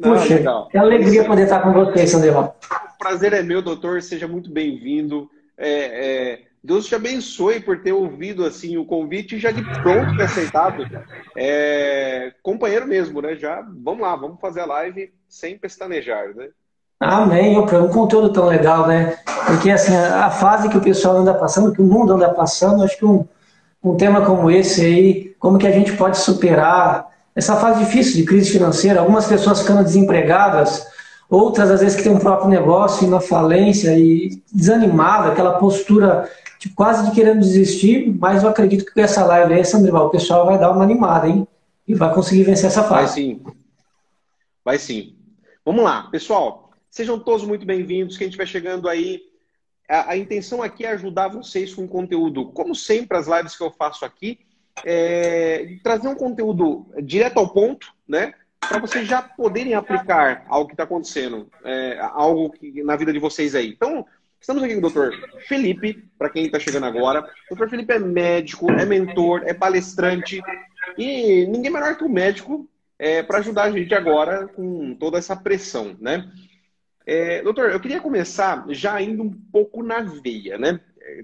Puxa, legal. que alegria poder estar com você, Sandeval. O prazer é meu, doutor. Seja muito bem-vindo. É, é, Deus te abençoe por ter ouvido assim o convite e já de pronto ter aceitado. É, companheiro mesmo, né? Já vamos lá, vamos fazer a live sem pestanejar, né? Amém. Um conteúdo tão legal, né? Porque assim, a fase que o pessoal anda passando, que o mundo anda passando, acho que um, um tema como esse aí, como que a gente pode superar essa fase difícil de crise financeira, algumas pessoas ficando desempregadas, outras às vezes que têm um próprio negócio na falência e desanimada, aquela postura tipo, quase de querendo desistir, mas eu acredito que com essa live aí, Sandrival, o pessoal vai dar uma animada, hein? E vai conseguir vencer essa fase. Vai sim. Vai sim. Vamos lá, pessoal. Sejam todos muito bem-vindos. Quem estiver chegando aí, a, a, intenção aqui é ajudar vocês com conteúdo. Como sempre, as lives que eu faço aqui, é, trazer um conteúdo direto ao ponto, né? Para vocês já poderem aplicar algo que está acontecendo, é, algo que, na vida de vocês aí. Então, estamos aqui com o doutor Felipe, para quem está chegando agora. O doutor Felipe é médico, é mentor, é palestrante e ninguém melhor que o médico é, para ajudar a gente agora com toda essa pressão, né? É, doutor, eu queria começar já indo um pouco na veia, né?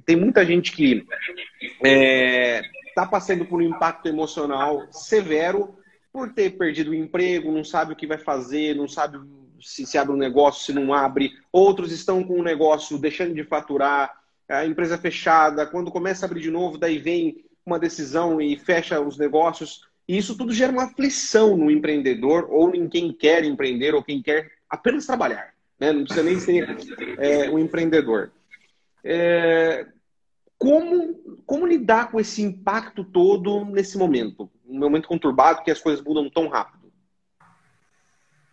Tem muita gente que é, está passando por um impacto emocional severo por ter perdido o emprego, não sabe o que vai fazer, não sabe se, se abre um negócio, se não abre. Outros estão com o um negócio deixando de faturar, a empresa fechada. Quando começa a abrir de novo, daí vem uma decisão e fecha os negócios. E isso tudo gera uma aflição no empreendedor ou em quem quer empreender ou quem quer apenas trabalhar. Né? Não precisa nem ser é, um empreendedor. É, como, como lidar com esse impacto todo nesse momento? Um momento conturbado que as coisas mudam tão rápido.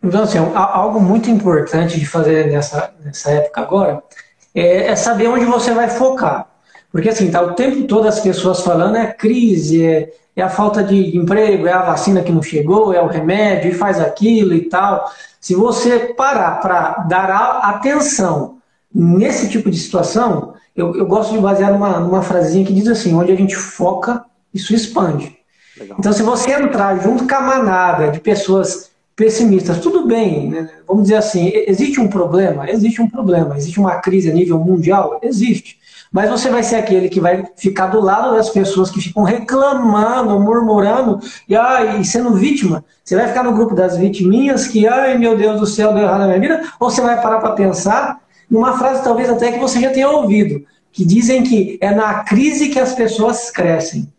Então, assim, algo muito importante de fazer nessa, nessa época agora é, é saber onde você vai focar. Porque, assim, tá o tempo todo as pessoas falando é crise, é, é a falta de emprego, é a vacina que não chegou, é o remédio, e faz aquilo e tal. Se você parar para dar atenção nesse tipo de situação, eu, eu gosto de basear numa, numa frasezinha que diz assim: onde a gente foca, isso expande. Legal. Então, se você entrar junto com a manada de pessoas pessimistas, tudo bem, né? vamos dizer assim, existe um problema? Existe um problema. Existe uma crise a nível mundial? Existe. Mas você vai ser aquele que vai ficar do lado das pessoas que ficam reclamando, murmurando e, ai, e sendo vítima. Você vai ficar no grupo das vitiminhas que, ai meu Deus do céu, deu errado na minha vida, ou você vai parar para pensar numa frase talvez até que você já tenha ouvido, que dizem que é na crise que as pessoas crescem.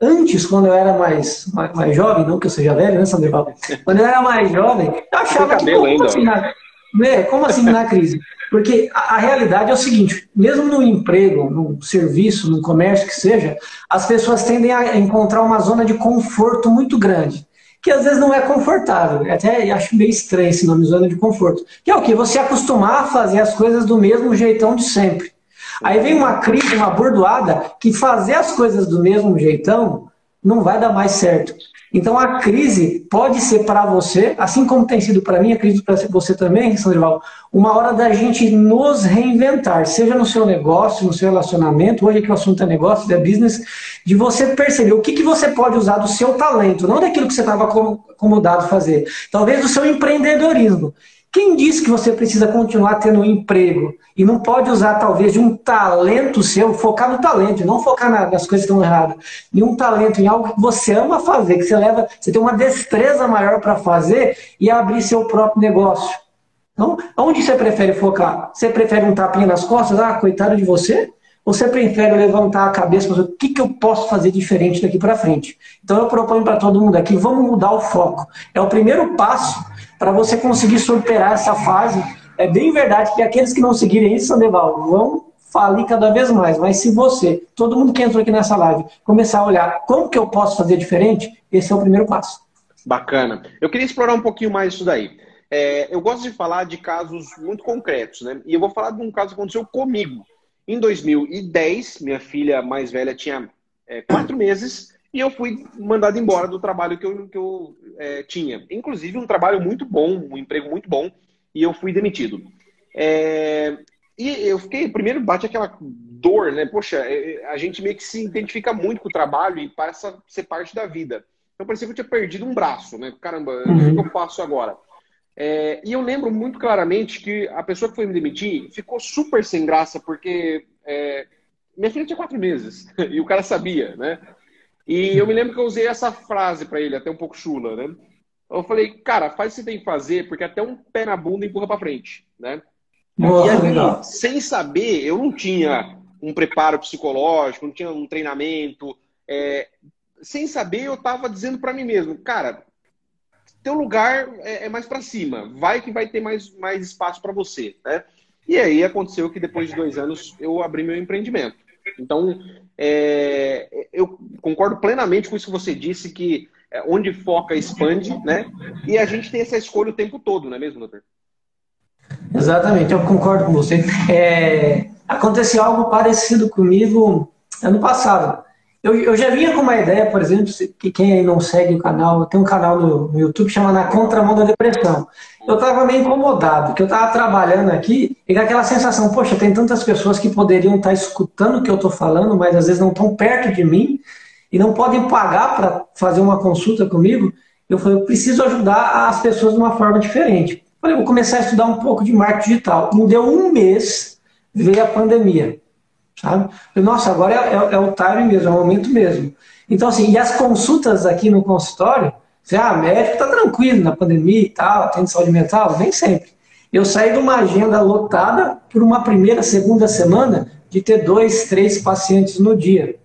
Antes, quando eu era mais, mais, mais jovem, não que eu seja velho, né, Sandro Quando eu era mais jovem, eu achava que como assim, na, né, como assim na crise? Porque a, a, realidade é o seguinte: mesmo no emprego, no serviço, no comércio que seja, as pessoas tendem a encontrar uma zona de conforto muito grande que às vezes não é confortável. Até acho meio estranho esse nome, zona de conforto. Que é o que? Você acostumar a fazer as coisas do mesmo jeitão de sempre. Aí vem uma crise, uma bordoada, que fazer as coisas do mesmo jeitão não vai dar mais certo. Então a crise pode ser para você, assim como tem sido para mim, a crise para você também, Sandrival, uma hora da gente nos reinventar, seja no seu negócio, no seu relacionamento, hoje que o assunto é negócio, é business, de você perceber o que, que você pode usar do seu talento, não daquilo que você estava acomodado fazer, talvez do seu empreendedorismo. Quem disse que você precisa continuar tendo um emprego e não pode usar, talvez, de um talento seu, focar no talento, não focar nas coisas que estão erradas, de um talento em algo que você ama fazer, que você leva, você tem uma destreza maior para fazer e abrir seu próprio negócio. Então, onde você prefere focar? Você prefere um tapinha nas costas? Ah, coitado de você? Ou você prefere levantar a cabeça e o que, que eu posso fazer diferente daqui para frente? Então, eu proponho para todo mundo aqui, vamos mudar o foco. É o primeiro passo para você conseguir superar essa fase. É bem verdade que aqueles que não seguirem isso, Sandeval, vão falir cada vez mais. Mas se você, todo mundo que entrou aqui nessa live, começar a olhar como que eu posso fazer diferente, esse é o primeiro passo. Bacana. Eu queria explorar um pouquinho mais isso daí. É, eu gosto de falar de casos muito concretos, né? E eu vou falar de um caso que aconteceu comigo. Em 2010, minha filha mais velha tinha é, quatro meses e eu fui mandado embora do trabalho que eu, que eu é, tinha. Inclusive, um trabalho muito bom, um emprego muito bom, e eu fui demitido. É, e eu fiquei, primeiro bate aquela dor, né? Poxa, é, a gente meio que se identifica muito com o trabalho e passa a ser parte da vida. Então parecia que eu tinha perdido um braço, né? Caramba, uhum. o que eu faço agora? É, e eu lembro muito claramente que a pessoa que foi me demitir ficou super sem graça, porque é, minha filha tinha quatro meses e o cara sabia, né? E eu me lembro que eu usei essa frase para ele, até um pouco chula, né? Eu falei, cara, faz o que você tem que fazer, porque até um pé na bunda empurra para frente, né? Boa, e aí, sem saber, eu não tinha um preparo psicológico, não tinha um treinamento. É, sem saber, eu estava dizendo para mim mesmo, cara, teu lugar é, é mais para cima, vai que vai ter mais, mais espaço para você, né? E aí aconteceu que depois de dois anos eu abri meu empreendimento. Então, é, eu concordo plenamente com isso que você disse, que é, onde foca expande, né? E a gente tem essa escolha o tempo todo, não é mesmo, doutor? Exatamente, eu concordo com você. É, aconteceu algo parecido comigo ano passado. Eu, eu, já vinha com uma ideia, por exemplo, que quem aí não segue o canal, tem um canal no, no YouTube chamado Na Contramão da Depressão. Eu estava meio incomodado, que eu estava trabalhando aqui e com aquela sensação, poxa, tem tantas pessoas que poderiam estar tá escutando o que eu estou falando, mas às vezes não estão perto de mim e não podem pagar para fazer uma consulta comigo. Eu falei, eu preciso ajudar as pessoas de uma forma diferente. Falei, vou começar a estudar um pouco de marketing digital. Não deu um mês, veio a pandemia. Sabe? Nossa, agora é, é, é, o time mesmo, é o momento mesmo. Então, assim, e as consultas aqui no consultório, você, ah, médico está tranquilo na pandemia e tal, tem saúde mental? Nem sempre. Eu saí de uma agenda lotada por uma primeira, segunda semana de ter dois, três pacientes no dia.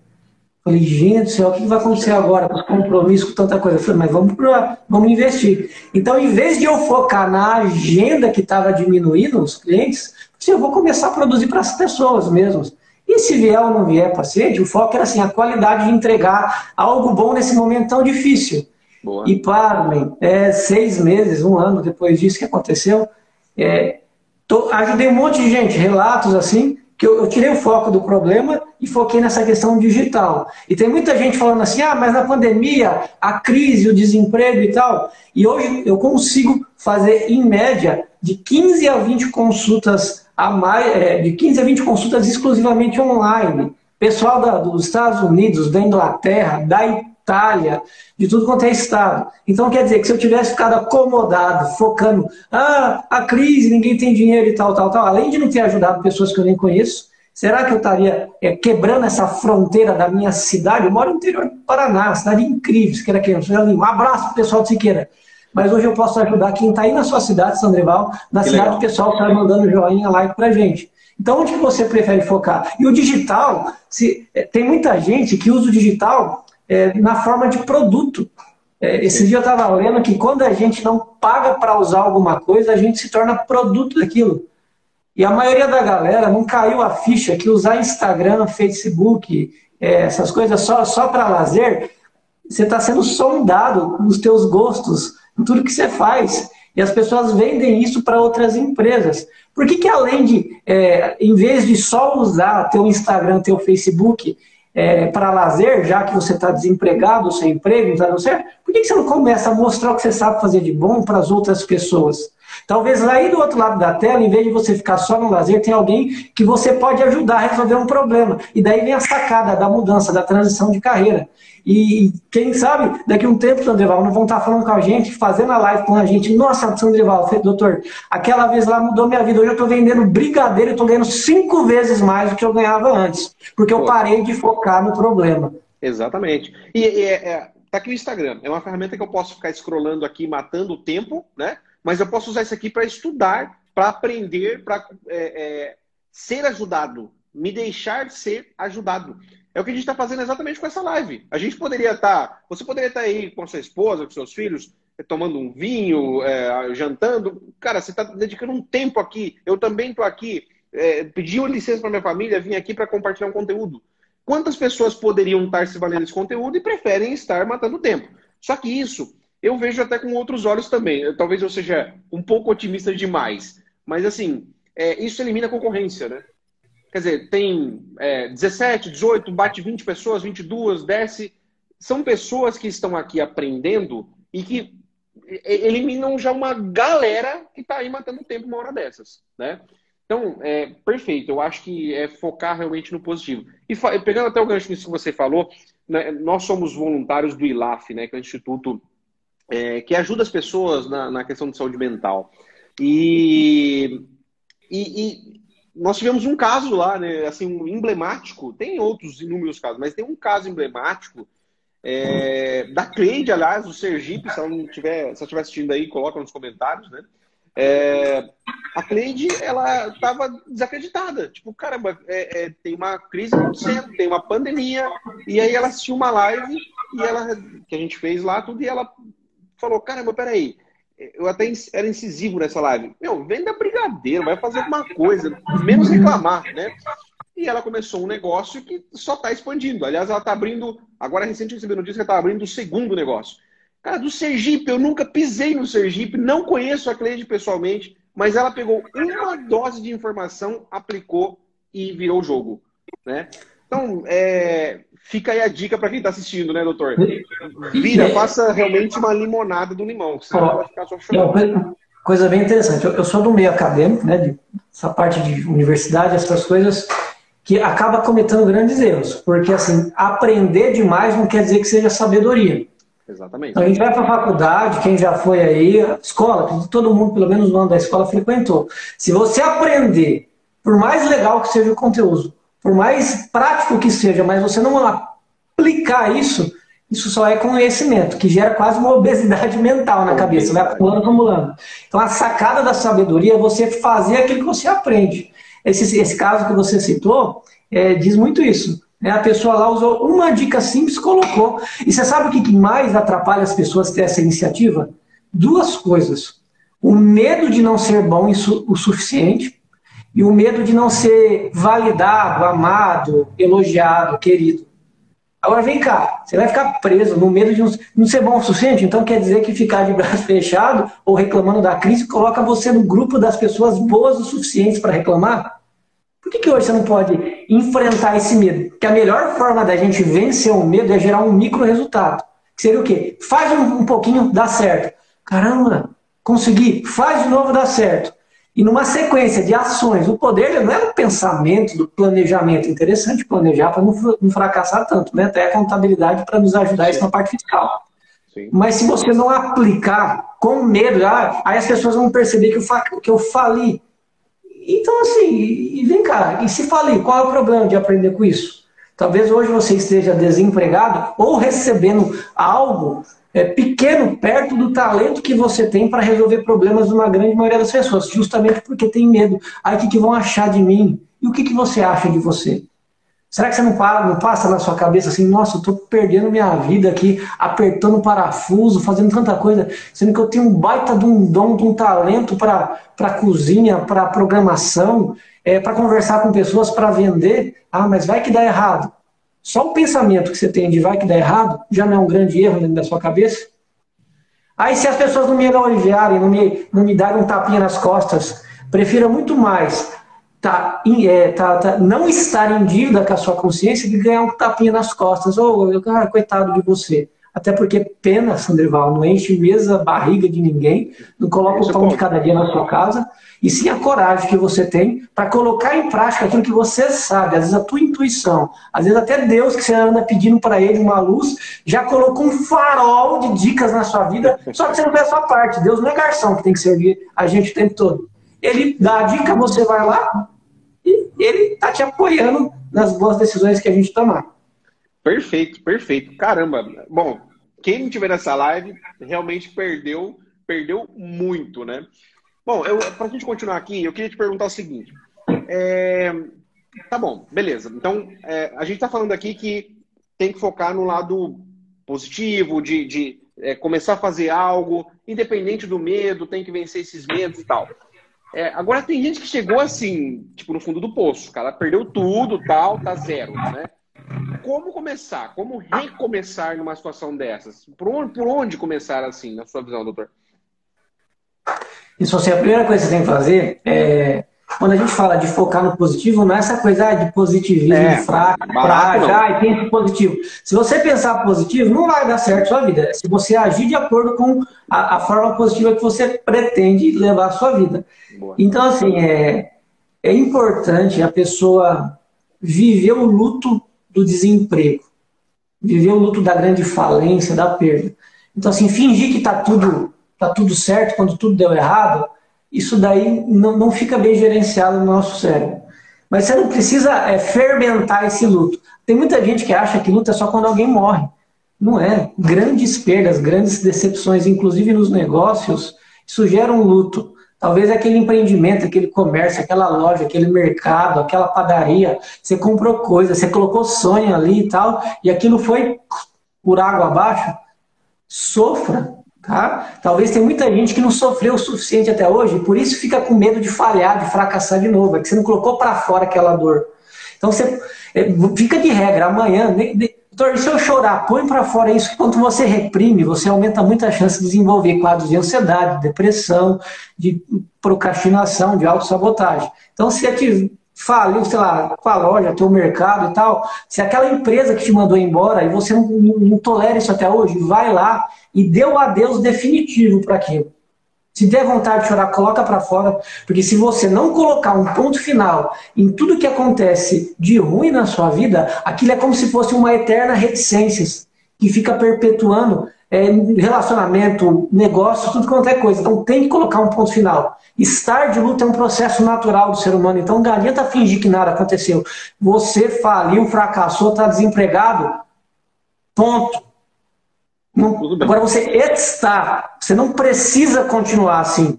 Falei, gente do céu, o que vai acontecer agora com os compromissos, com tanta coisa? Eu falei, mas vamos, pra, vamos investir. Então, em vez de eu focar na agenda que estava diminuindo os clientes, eu vou começar a produzir para as pessoas mesmas. E se vier ou não vier paciente, o foco era assim, a qualidade de entregar algo bom nesse momento tão difícil. Boa. E parem, é, seis meses, um ano depois disso que aconteceu, é, tô, ajudei um monte de gente, relatos assim, que eu, eu, tirei o foco do problema e foquei nessa questão digital. E tem muita gente falando assim, ah, mas na pandemia, a crise, o desemprego e tal. E hoje eu consigo fazer, em média, de 15 a 20 consultas a mais, é, de 15 a 20 consultas exclusivamente online. Pessoal da, dos Estados Unidos, da Inglaterra, da Itália, de tudo quanto é estado. Então quer dizer que se eu tivesse ficado acomodado, focando, ah, a crise, ninguém tem dinheiro e tal, tal, tal, além de não ter ajudado pessoas que eu nem conheço, será que eu estaria é, quebrando essa fronteira da minha cidade? Eu moro no interior do Paraná, cidade incrível, Siqueira Queiroz. Um abraço pro pessoal de Siqueira. Mas hoje eu posso ajudar quem está aí na sua cidade, Sandreval, na que cidade legal. do pessoal que está mandando joinha, like pra gente. Então, onde que você prefere focar? E o digital, se, é, tem muita gente que usa o digital é, na forma de produto. É, esse dia eu estava lendo que quando a gente não paga para usar alguma coisa, a gente se torna produto daquilo. E a maioria da galera não caiu a ficha que usar Instagram, Facebook, é, essas coisas só, só para lazer, você está sendo sondado nos teus gostos, em tudo que você faz. E as pessoas vendem isso para outras empresas. Por que, que além de, é, em vez de só usar teu Instagram, teu Facebook, é, para lazer, já que você está desempregado, sem emprego, não está dando certo, por que, que você não começa a mostrar o que você sabe fazer de bom para as outras pessoas? Talvez lá aí do outro lado da tela, em vez de você ficar só no lazer, tem alguém que você pode ajudar a resolver um problema. E daí vem a sacada da mudança, da transição de carreira. E quem sabe, daqui a um tempo, Sandreval, não vão estar falando com a gente, fazendo a live com a gente. Nossa, Sandreval, doutor, aquela vez lá mudou minha vida. Hoje eu estou vendendo brigadeiro e estou ganhando cinco vezes mais do que eu ganhava antes. Porque eu parei de focar no problema. Exatamente. E, e é, é, tá aqui o Instagram. É uma ferramenta que eu posso ficar scrollando aqui, matando o tempo, né? Mas eu posso usar isso aqui para estudar, para aprender, para é, é, ser ajudado, me deixar ser ajudado. É o que a gente está fazendo exatamente com essa live. A gente poderia estar, tá, você poderia estar tá aí com sua esposa, com seus filhos, é, tomando um vinho, é, jantando. Cara, você está dedicando um tempo aqui. Eu também estou aqui. É, pedi uma licença para minha família, vim aqui para compartilhar um conteúdo. Quantas pessoas poderiam estar se valendo desse conteúdo e preferem estar matando tempo? Só que isso eu vejo até com outros olhos também. Talvez eu seja um pouco otimista demais. Mas, assim, é, isso elimina a concorrência, né? Quer dizer, tem é, 17, 18, bate 20 pessoas, 22, desce. São pessoas que estão aqui aprendendo e que eliminam já uma galera que está aí matando tempo uma hora dessas, né? Então, é perfeito. Eu acho que é focar realmente no positivo. E pegando até o gancho nisso que você falou, né, nós somos voluntários do ILAF, né, que é o Instituto é, que ajuda as pessoas na, na, questão de saúde mental. E, e, e, nós tivemos um caso lá, né, assim, um emblemático, tem outros inúmeros casos, mas tem um caso emblemático é, da Cleide, aliás, do Sergipe, se ela não tiver, se estiver assistindo aí, coloca nos comentários, né? É, a Cleide, ela estava desacreditada. Tipo, caramba, é, é, tem uma crise acontecendo, tem uma pandemia. E aí ela assistiu uma live e ela, que a gente fez lá, tudo, e ela falou, caramba, peraí, eu até era incisivo nessa live. Meu, venda brigadeiro, vai fazer alguma coisa, menos reclamar, né? E ela começou um negócio que só está expandindo. Aliás, ela está abrindo, agora recente eu recebi notícia que está abrindo o segundo negócio. Cara, do Sergipe, eu nunca pisei no Sergipe, não conheço a Cleide pessoalmente, mas ela pegou uma dose de informação, aplicou e virou o jogo, né? Então, é, fica aí a dica para quem está assistindo, né, doutor? Vira, faça realmente uma limonada do limão, senão vai ficar só chorando. Coisa bem interessante. Eu sou do meio acadêmico, né, de, essa parte de universidade, essas coisas, que acaba cometendo grandes erros, porque assim, aprender demais não quer dizer que seja sabedoria. Exatamente. Então, a gente vai para a faculdade, quem já foi aí, escola, todo mundo, pelo menos no ano da escola, frequentou. Se você aprender, por mais legal que seja o conteúdo, por mais prático que seja, mas você não aplicar isso, isso só é conhecimento, que gera quase uma obesidade mental na cabeça, vai acumulando, acumulando. Então a sacada da sabedoria é você fazer aquilo que você aprende. Esse, esse caso que você citou é, diz muito isso. Né? A pessoa lá usou uma dica simples, colocou. E você sabe o que mais atrapalha as pessoas ter essa iniciativa? Duas coisas. O medo de não ser bom o suficiente e o medo de não ser validado, amado, elogiado, querido. Agora vem cá, você vai ficar preso no medo de não ser bom o suficiente? Então quer dizer que ficar de braço fechado ou reclamando da crise coloca você no grupo das pessoas boas o suficiente para reclamar? Por que, que hoje você não pode enfrentar esse medo? Porque a melhor forma da gente vencer o medo é gerar um micro resultado. Que seria o quê? Faz um, um pouquinho, dá certo. Caramba, consegui, faz de novo, dá certo. E numa sequência de ações, o poder não é o pensamento, do planejamento. Interessante planejar para não fracassar tanto, né? Até a contabilidade para nos ajudar isso na parte fiscal. Sim. Mas se você não aplicar com medo, ah, aí as pessoas vão perceber que eu, que eu fali. Então, assim, e vem cá, e se falei, qual é o problema de aprender com isso? Talvez hoje você esteja desempregado ou recebendo algo é, pequeno perto do talento que você tem para resolver problemas de uma grande maioria das pessoas, justamente porque tem medo. Aí o que, que vão achar de mim? E o que, que você acha de você? Será que você não, para, não passa na sua cabeça assim, nossa, eu estou perdendo minha vida aqui, apertando parafuso, fazendo tanta coisa, sendo que eu tenho um baita de um dom, de um talento para cozinha, para programação, é, para conversar com pessoas, para vender. Ah, mas vai que dá errado. Só o pensamento que você tem de vai que dá errado já não é um grande erro dentro da sua cabeça? Aí se as pessoas não me elogiarem, não me, não me darem um tapinha nas costas, prefira muito mais tá, é, tá, tá, não estar em dívida com a sua consciência de ganhar um tapinha nas costas. Ou, oh, coitado de você. Até porque pena, Sandrival, não enche mesa, barriga de ninguém, não coloca o pão de cada dia na sua casa, e sim a coragem que você tem para colocar em prática aquilo que você sabe, às vezes a tua intuição, às vezes até Deus que você anda pedindo para ele uma luz, já colocou um farol de dicas na sua vida, só que você não fez a sua parte. Deus não é garçom que tem que servir a gente o tempo todo. Ele dá a dica, você vai lá, e ele está te apoiando nas boas decisões que a gente tomar. Perfeito, perfeito. Caramba. Bom, quem não tiver nessa live realmente perdeu, perdeu muito, né? Bom, para a gente continuar aqui, eu queria te perguntar o seguinte. É, tá bom, beleza. Então, é, a gente está falando aqui que tem que focar no lado positivo, de, de é, começar a fazer algo, independente do medo, tem que vencer esses medos e tal. É, agora tem gente que chegou assim, tipo, no fundo do poço. Cara perdeu tudo, tal, tá zero, né? Como começar? Como recomeçar numa situação dessas? Por onde, por onde começar assim, na sua visão, doutor? Isso, assim, a primeira coisa que você tem que fazer é quando a gente fala de focar no positivo, não é essa coisa de positivismo é, fraco, frágil, ah, e pensa positivo. Se você pensar positivo, não vai dar certo a sua vida. Se você agir de acordo com a, a forma positiva que você pretende levar a sua vida. Boa. Então, assim, é, é importante a pessoa viver o luto do desemprego, viver o luto da grande falência, da perda. Então, assim, fingir que está tudo, tá tudo certo quando tudo deu errado, isso daí não, não fica bem gerenciado no nosso cérebro. Mas você não precisa é, fermentar esse luto. Tem muita gente que acha que luta é só quando alguém morre. Não é. Grandes perdas, grandes decepções, inclusive nos negócios, isso gera um luto. Talvez aquele empreendimento, aquele comércio, aquela loja, aquele mercado, aquela padaria, você comprou coisa, você colocou sonho ali e tal, e aquilo foi por água abaixo. Sofra, tá? Talvez tenha muita gente que não sofreu o suficiente até hoje, por isso fica com medo de falhar, de fracassar de novo, é que você não colocou para fora aquela dor. Então você é, fica de regra, amanhã, Doutor, se eu chorar, põe para fora isso, que quando você reprime, você aumenta muito a chance de desenvolver quadros de ansiedade, depressão, de procrastinação, de autossabotagem. Então, se a te faliu, sei lá, com a loja, teu mercado e tal, se aquela empresa que te mandou embora e você não, não, não tolera isso até hoje, vai lá e dê o adeus definitivo para aquilo. Se der vontade de chorar, coloca para fora, porque se você não colocar um ponto final em tudo que acontece de ruim na sua vida, aquilo é como se fosse uma eterna reticência que fica perpetuando é, relacionamento, negócio, tudo quanto é coisa. Então tem que colocar um ponto final. Estar de luta é um processo natural do ser humano. Então não adianta fingir que nada aconteceu. Você faliu, fracassou, está desempregado. Ponto. Não, agora você está, você não precisa continuar assim.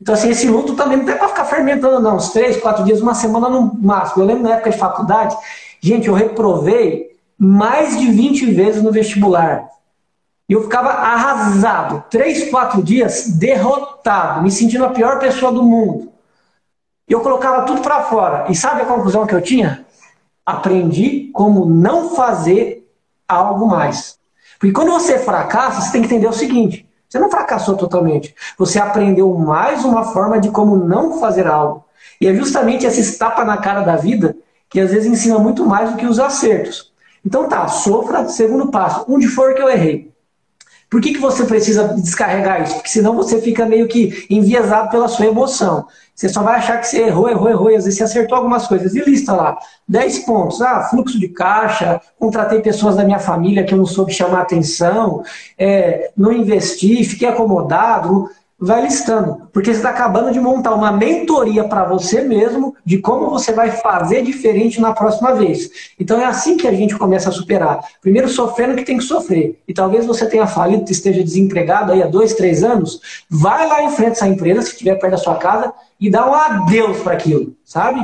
Então, assim, esse luto também não é para ficar fermentando, não. Uns três, quatro dias, uma semana no máximo. Eu lembro na época de faculdade, gente, eu reprovei mais de 20 vezes no vestibular. E eu ficava arrasado. Três, quatro dias, derrotado, me sentindo a pior pessoa do mundo. E eu colocava tudo para fora. E sabe a conclusão que eu tinha? Aprendi como não fazer algo mais. Porque quando você fracassa, você tem que entender o seguinte: você não fracassou totalmente. Você aprendeu mais uma forma de como não fazer algo. E é justamente esse tapa na cara da vida que às vezes ensina muito mais do que os acertos. Então tá, sofra, segundo passo, onde for que eu errei. Por que, que você precisa descarregar isso? Porque senão você fica meio que enviesado pela sua emoção. Você só vai achar que você errou, errou, errou, e às vezes você acertou algumas coisas. E lista lá, 10 pontos. Ah, fluxo de caixa, contratei pessoas da minha família que eu não soube chamar atenção, é, não investi, fiquei acomodado vai listando, porque você está acabando de montar uma mentoria para você mesmo de como você vai fazer diferente na próxima vez. Então é assim que a gente começa a superar. Primeiro sofrendo que tem que sofrer. E talvez você tenha falido, esteja desempregado aí há dois, três anos, vai lá em frente essa empresa, se estiver perto da sua casa, e dá um adeus para aquilo, sabe?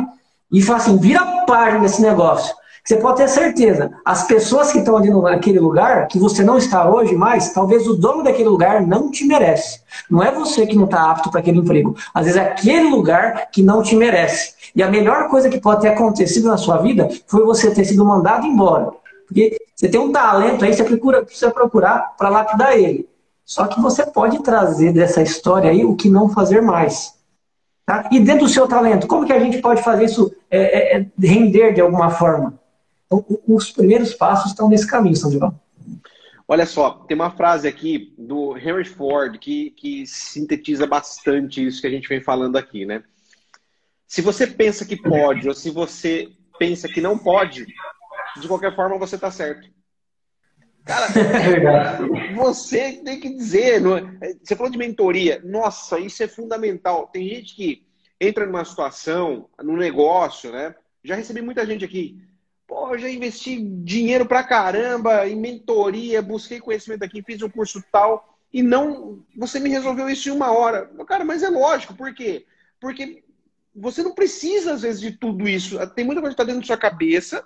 E fala assim, vira página desse negócio. Você pode ter certeza, as pessoas que estão ali naquele lugar, que você não está hoje mais, talvez o dono daquele lugar não te merece. Não é você que não está apto para aquele emprego. Às vezes é aquele lugar que não te merece. E a melhor coisa que pode ter acontecido na sua vida foi você ter sido mandado embora. Porque você tem um talento aí, você procura, precisa procurar para lapidar ele. Só que você pode trazer dessa história aí o que não fazer mais. Tá? E dentro do seu talento, como que a gente pode fazer isso é, é, é render de alguma forma? Então, os primeiros passos estão nesse caminho, Sandro. Olha só, tem uma frase aqui do Henry Ford que, que sintetiza bastante isso que a gente vem falando aqui, né? Se você pensa que pode ou se você pensa que não pode, de qualquer forma você está certo. Cara, é você tem que dizer. É? Você falou de mentoria. Nossa, isso é fundamental. Tem gente que entra numa situação, num negócio, né? Já recebi muita gente aqui. Pô, já investi dinheiro pra caramba em mentoria, busquei conhecimento aqui, fiz um curso tal, e não. Você me resolveu isso em uma hora. Cara, mas é lógico, por quê? Porque você não precisa, às vezes, de tudo isso. Tem muita coisa que está dentro da sua cabeça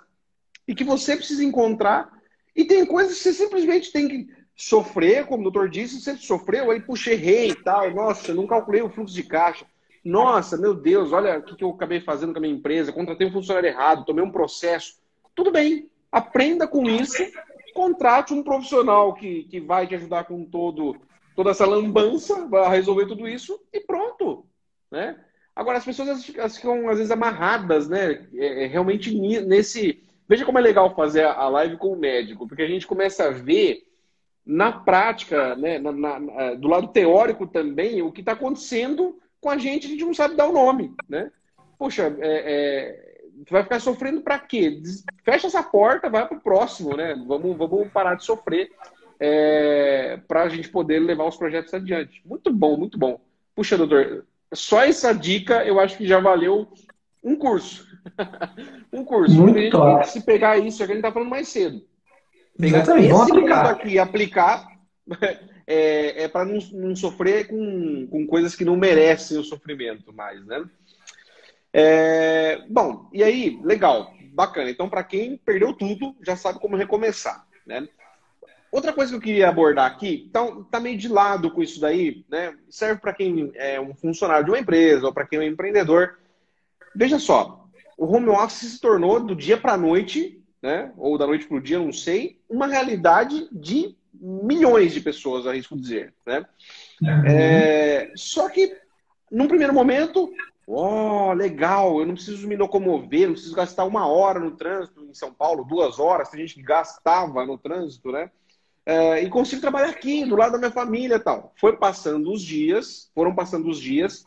e que você precisa encontrar. E tem coisas que você simplesmente tem que sofrer, como o doutor disse, você sofreu, aí puxei rei e tal. Nossa, eu não calculei o fluxo de caixa. Nossa, meu Deus, olha o que eu acabei fazendo com a minha empresa, contratei um funcionário errado, tomei um processo. Tudo bem, aprenda com isso, contrate um profissional que, que vai te ajudar com todo, toda essa lambança, vai resolver tudo isso e pronto. Né? Agora, as pessoas ficam às vezes amarradas, né? É, é, realmente nesse. Veja como é legal fazer a live com o médico, porque a gente começa a ver na prática, né, na, na, do lado teórico também, o que está acontecendo com a gente, a gente não sabe dar o nome, né? Poxa, é, é, tu vai ficar sofrendo para quê? Fecha essa porta, vai pro próximo, né? Vamos, vamos parar de sofrer. é, para a gente poder levar os projetos adiante. Muito bom, muito bom. Puxa, doutor, só essa dica eu acho que já valeu um curso. um curso. Muito top. Se pegar isso, é que a gente está falando mais cedo. Pegar Exatamente. esse aplicar. aqui e aplicar é, é para não, não, sofrer com, com coisas que não merecem o sofrimento mais, né? É, bom, e aí, legal, bacana. Então, para quem perdeu tudo, já sabe como recomeçar, né? Outra coisa que eu queria abordar aqui, então, tá meio de lado com isso daí, né? Serve para quem é um funcionário de uma empresa ou para quem é um empreendedor. Veja só, o home office se tornou do dia para a noite, né? Ou da noite para o dia, não sei, uma realidade de milhões de pessoas, arrisco dizer, né? Uhum. É, só que, num primeiro momento, ó, oh, legal, eu não preciso me locomover, não preciso gastar uma hora no trânsito em São Paulo, duas horas, tem gente que gastava no trânsito, né? É, e consigo trabalhar aqui, do lado da minha família tal. Foi passando os dias, foram passando os dias,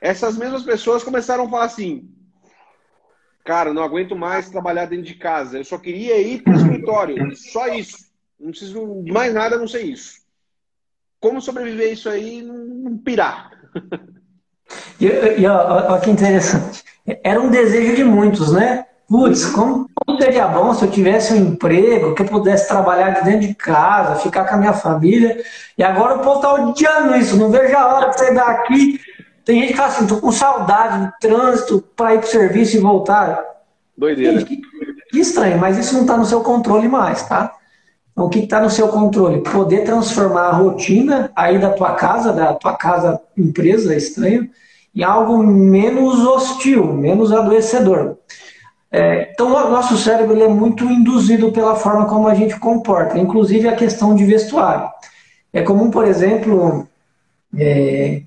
essas mesmas pessoas começaram a falar assim: cara, não aguento mais trabalhar dentro de casa, eu só queria ir para o escritório, só isso. Não preciso de mais nada, não sei isso. Como sobreviver isso aí não pirar? E, e ó, ó, que interessante. Era um desejo de muitos, né? Putz, como seria bom se eu tivesse um emprego, que eu pudesse trabalhar de dentro de casa, ficar com a minha família. E agora o povo está odiando isso, não vejo a hora de sair daqui. Tem gente que fala assim, tô com saudade do trânsito para ir para o serviço e voltar. Doideira. Que, que estranho, mas isso não está no seu controle mais, tá? Então, o que está no seu controle? Poder transformar a rotina aí da tua casa, da tua casa empresa, estranho, em algo menos hostil, menos adoecedor. É, então, o nosso cérebro ele é muito induzido pela forma como a gente comporta, inclusive a questão de vestuário. É comum, por exemplo, é,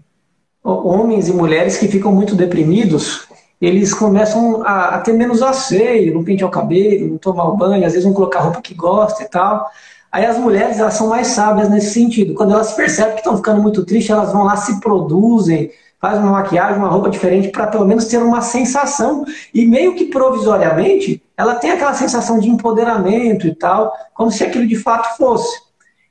homens e mulheres que ficam muito deprimidos, eles começam a, a, ter menos asseio, não pentear o cabelo, não tomar o banho, às vezes não colocar a roupa que gosta e tal. Aí as mulheres elas são mais sábias nesse sentido. Quando elas percebem que estão ficando muito tristes, elas vão lá, se produzem, faz uma maquiagem, uma roupa diferente para pelo menos ter uma sensação e meio que provisoriamente ela tem aquela sensação de empoderamento e tal, como se aquilo de fato fosse.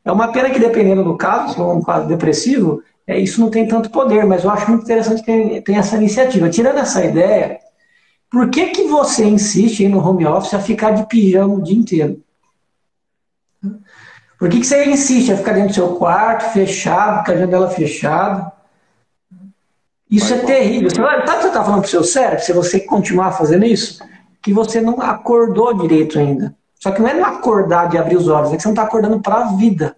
É uma pena que dependendo do caso, se for um quadro depressivo, é, isso não tem tanto poder, mas eu acho muito interessante ter, ter essa iniciativa. Tirando essa ideia, por que, que você insiste no home office a ficar de pijama o dia inteiro? Por que, que você insiste a ficar dentro do seu quarto, fechado, com a janela fechada? Isso é terrível. Você vai, tá, você está falando para o seu cérebro, se você continuar fazendo isso, que você não acordou direito ainda. Só que não é não acordar de abrir os olhos, é que você não está acordando para a vida.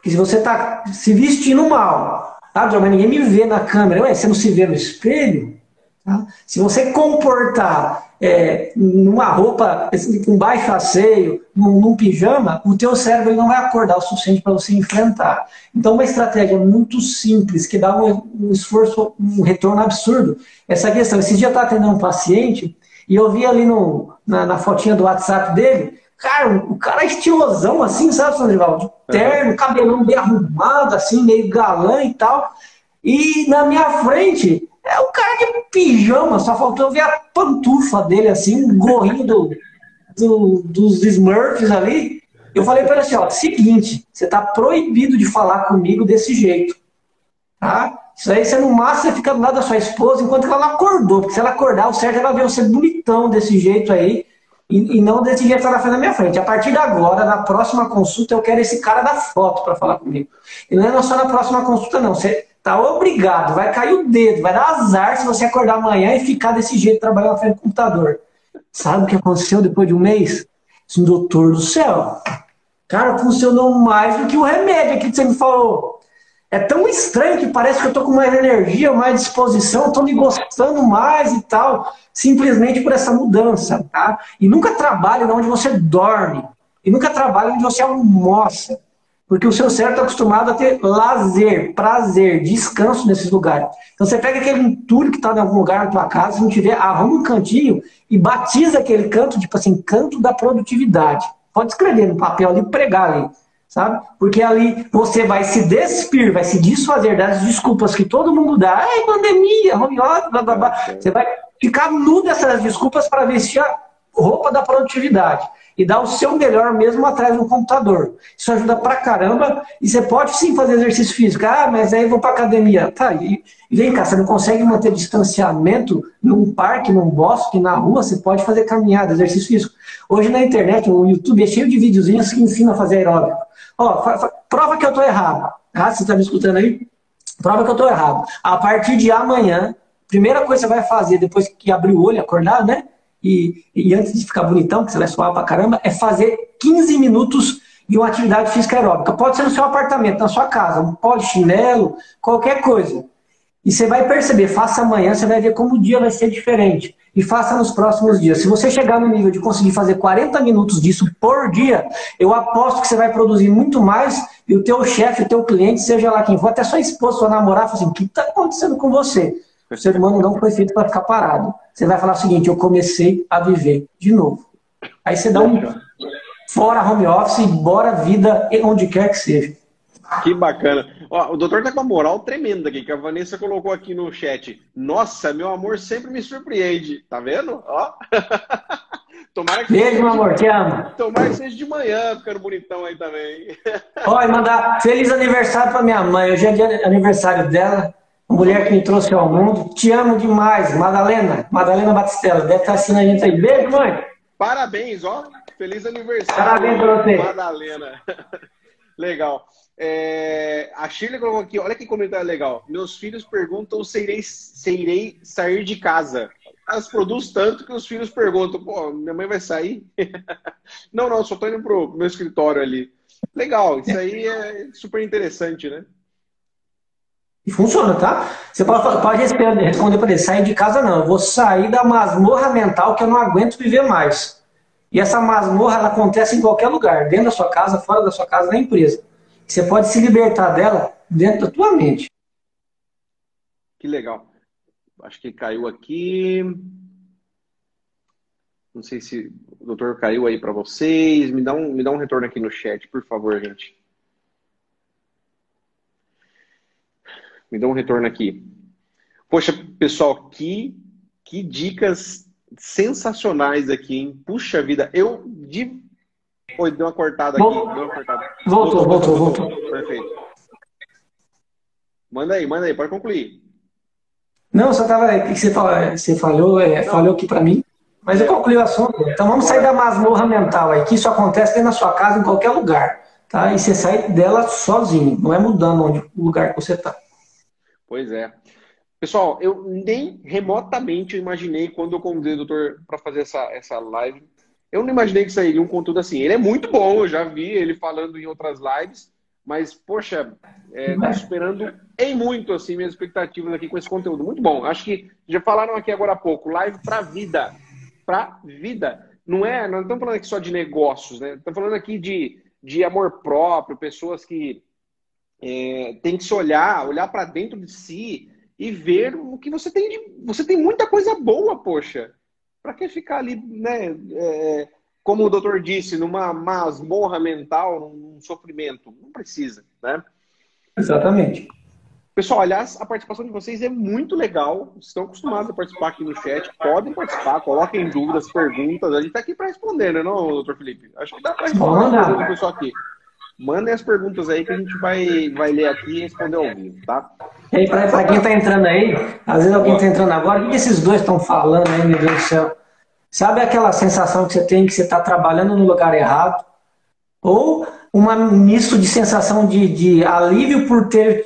Porque se você está se vestindo mal, tá, mas ninguém me vê na câmera, ué, você não se vê no espelho? Tá? Se você comportar é, numa roupa com baixo asseio, num, num, pijama, o teu cérebro não vai acordar o suficiente para você enfrentar. Então, uma estratégia muito simples, que dá um, um esforço, um retorno absurdo. Essa questão, esse dia eu estava atendendo um paciente e eu vi ali no, na, na fotinha do WhatsApp dele, cara, o cara é estilosão assim, sabe, Sandrival? De terno, cabelão bem arrumado, assim, meio galã e tal. E na minha frente, é o cara de pijama, só faltou eu ver a pantufa dele, assim, um gorrinho do, do, dos Smurfs ali. Eu falei para ele assim, ó, seguinte, você tá proibido de falar comigo desse jeito. Tá? Isso aí você no máximo você fica do lado da sua esposa enquanto ela não acordou, porque se ela acordar, o Sérgio ela vê você bonitão desse jeito aí, e, e não desse fez na minha frente. A partir de agora, na próxima consulta, eu quero esse cara da foto para falar comigo. E não é só na próxima consulta, não. Você Tá obrigado, vai cair o dedo, vai dar azar se você acordar amanhã e ficar desse jeito trabalhando na frente do computador. Sabe o que aconteceu depois de um mês? Esse doutor do céu. Cara, funcionou mais do que o remédio que você me falou. É tão estranho que parece que eu tô com mais energia, mais disposição, tô me gostando mais e tal, simplesmente por essa mudança, tá? E nunca trabalhe onde você dorme. E nunca trabalhe onde você almoça. Porque o seu cérebro está acostumado a ter lazer, prazer, descanso nesses lugares. Então você pega aquele entulho que está em algum lugar na tua casa, se não tiver, arruma um cantinho e batiza aquele canto, tipo assim, canto da produtividade. Pode escrever no papel ali, pregar ali, sabe? Porque ali você vai se despir, vai se desfazer das desculpas que todo mundo dá. Ai, pandemia, home office, blá, blá, blá. Você vai ficar nu dessas desculpas para vestir a roupa da produtividade. E dar o seu melhor mesmo atrás do computador. Isso ajuda pra caramba e você pode sim fazer exercício físico. Ah, mas aí eu vou pra academia. Tá, e, vem cá, você não consegue manter distanciamento num parque, num bosque, na rua, você pode fazer caminhada, exercício físico. Hoje na internet, o YouTube é cheio de videozinhos que ensinam a fazer aeróbico. Ó, prova que eu tô errado. Ah, você tá me escutando aí? Prova que eu tô errado. A partir de amanhã, primeira coisa que você vai fazer depois que abrir o olho, acordar, né? E, e antes de ficar bonitão, que você vai suar pra caramba, é fazer 15 minutos de uma atividade física aeróbica. Pode ser no seu apartamento, na sua casa, um pó de chinelo, qualquer coisa. E você vai perceber, faça amanhã, você vai ver como o dia vai ser diferente. E faça nos próximos dias. Se você chegar no nível de conseguir fazer 40 minutos disso por dia, eu aposto que você vai produzir muito mais e o teu chefe, o teu cliente, seja lá quem for, até sua esposa, sua namorada, fala assim, o que está acontecendo com você? O ser humano não foi feito para ficar parado. Você vai falar o seguinte: eu comecei a viver de novo. Aí você dá um fora home office e bora vida onde quer que seja. Que bacana. Ó, o doutor tá com uma moral tremenda aqui, que a Vanessa colocou aqui no chat. Nossa, meu amor sempre me surpreende. Tá vendo? Ó. Tomara que Beijo, meu amor, te amo. Tomara que seja de manhã, ficando bonitão aí também. Olha, mandar feliz aniversário pra minha mãe. Hoje é dia aniversário dela mulher que me trouxe ao mundo. Te amo demais, Madalena. Madalena Batistella. Deve estar assinando a gente aí. Beijo, mãe. Parabéns, ó. Feliz aniversário. Parabéns pra você. Madalena. legal. É, a Shirley colocou aqui, olha que comentário legal. Meus filhos perguntam se irei, se irei sair de casa. Elas produzem tanto que os filhos perguntam, pô, minha mãe vai sair? não, não, só tô indo pro meu escritório ali. Legal, isso aí é super interessante, né? E funciona, tá? Você pode, pode responder para ele, sair de casa não, eu vou sair da masmorra mental que eu não aguento viver mais. E essa masmorra ela acontece em qualquer lugar, dentro da sua casa, fora da sua casa, na empresa. Você pode se libertar dela dentro da tua mente. Que legal. Acho que caiu aqui. Não sei se o doutor caiu aí para vocês. Me dá, um, me dá um retorno aqui no chat, por favor, gente. Me dá um retorno aqui. Poxa, pessoal, que, que dicas sensacionais aqui, hein? Puxa vida, eu de... Oi, deu uma cortada aqui. Deu uma cortada. Voltou, voltou, voltou, voltou. Perfeito. Manda aí, manda aí, pode concluir. Não, só tava. O que você, falou, você falou, é, falou aqui para mim, mas é. eu concluí o assunto. Então vamos sair da masmorra mental aí, que isso acontece dentro da sua casa, em qualquer lugar. Tá? E você sai dela sozinho, não é mudando onde, o lugar que você está. Pois é. Pessoal, eu nem remotamente imaginei quando eu convidei o doutor para fazer essa, essa live. Eu não imaginei que sairia um conteúdo assim. Ele é muito bom, eu já vi ele falando em outras lives, mas, poxa, é, tô esperando em muito assim minhas expectativas aqui com esse conteúdo. Muito bom. Acho que já falaram aqui agora há pouco, live para vida. Para vida. Não é, não estamos falando aqui só de negócios, né? Estamos falando aqui de, de amor próprio, pessoas que é, tem que se olhar, olhar para dentro de si e ver o que você tem de. Você tem muita coisa boa, poxa. Para que ficar ali, né? É, como o doutor disse, numa masmorra mental, num sofrimento? Não precisa, né? Exatamente. Pessoal, aliás, a participação de vocês é muito legal. Estão acostumados a participar aqui no chat. Podem participar, coloquem dúvidas, perguntas. A gente está aqui para responder, né, não, doutor Felipe? Acho que dá para responder o pessoal aqui. Mandem as perguntas aí que a gente vai, vai ler aqui e responder ao vivo, tá? E para quem está entrando aí, às vezes alguém está entrando agora, o que esses dois estão falando aí, meu Deus do céu? Sabe aquela sensação que você tem que você está trabalhando no lugar errado? Ou uma misto de sensação de, de alívio por ter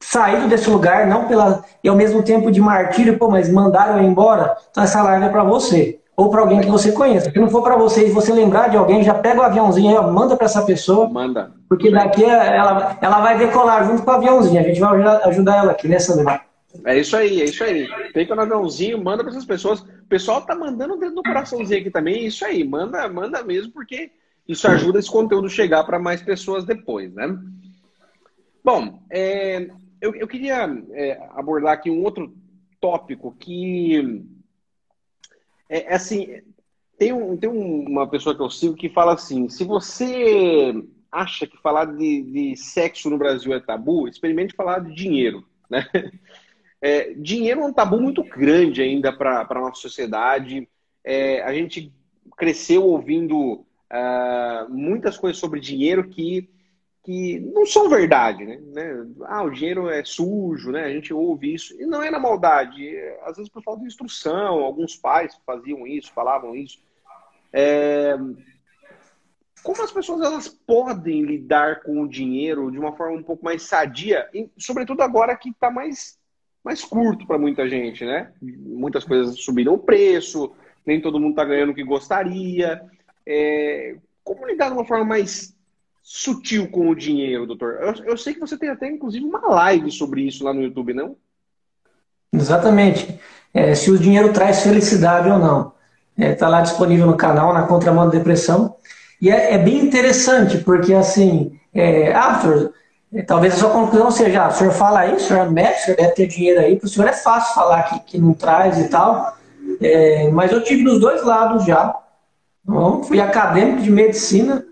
saído desse lugar, não pela e ao mesmo tempo de martírio, pô, mas mandaram eu embora, então essa live é para você ou para alguém que você conheça. Se não for para você e você lembrar de alguém, já pega o aviãozinho aí, manda para essa pessoa. Manda. Porque daqui ela, ela vai decolar junto com o aviãozinho. A gente vai ajudar ela aqui, né, Sandra? É isso aí, é isso aí. Fica no aviãozinho, manda para essas pessoas. O pessoal tá mandando dentro do coraçãozinho aqui também. É isso aí, manda, manda mesmo, porque isso ajuda esse conteúdo chegar para mais pessoas depois, né? Bom, é, eu, eu queria é, abordar aqui um outro tópico que é, é, assim, tem, um, tem uma pessoa que eu sigo que fala assim: se você acha que falar de, de sexo no Brasil é tabu, experimente falar de dinheiro. Né? É, dinheiro é um tabu muito grande ainda para a nossa sociedade. É, a gente cresceu ouvindo uh, muitas coisas sobre dinheiro que, que não são verdade, né? Ah, o dinheiro é sujo, né? A gente ouve isso. E não é na maldade. Às vezes por falta de instrução, alguns pais faziam isso, falavam isso. É... Como as pessoas elas podem lidar com o dinheiro de uma forma um pouco mais sadia, e, sobretudo agora que está mais, mais curto para muita gente, né? Muitas coisas subiram o preço, nem todo mundo está ganhando o que gostaria. É... Como lidar de uma forma mais sutil com o dinheiro, doutor? Eu, eu sei que você tem até, inclusive, uma live sobre isso lá no YouTube, não? Exatamente. É, se o dinheiro traz felicidade ou não. Está é, tá lá disponível no canal, na Contramão da Depressão. E é, é, bem interessante, porque assim, é, ah, senhor, é, talvez a sua conclusão seja, ah, o senhor fala isso, o senhor é médico, o senhor deve ter dinheiro aí, para o senhor é fácil falar que, que não traz e tal. É, mas eu tive dos dois lados já. Fui acadêmico de medicina,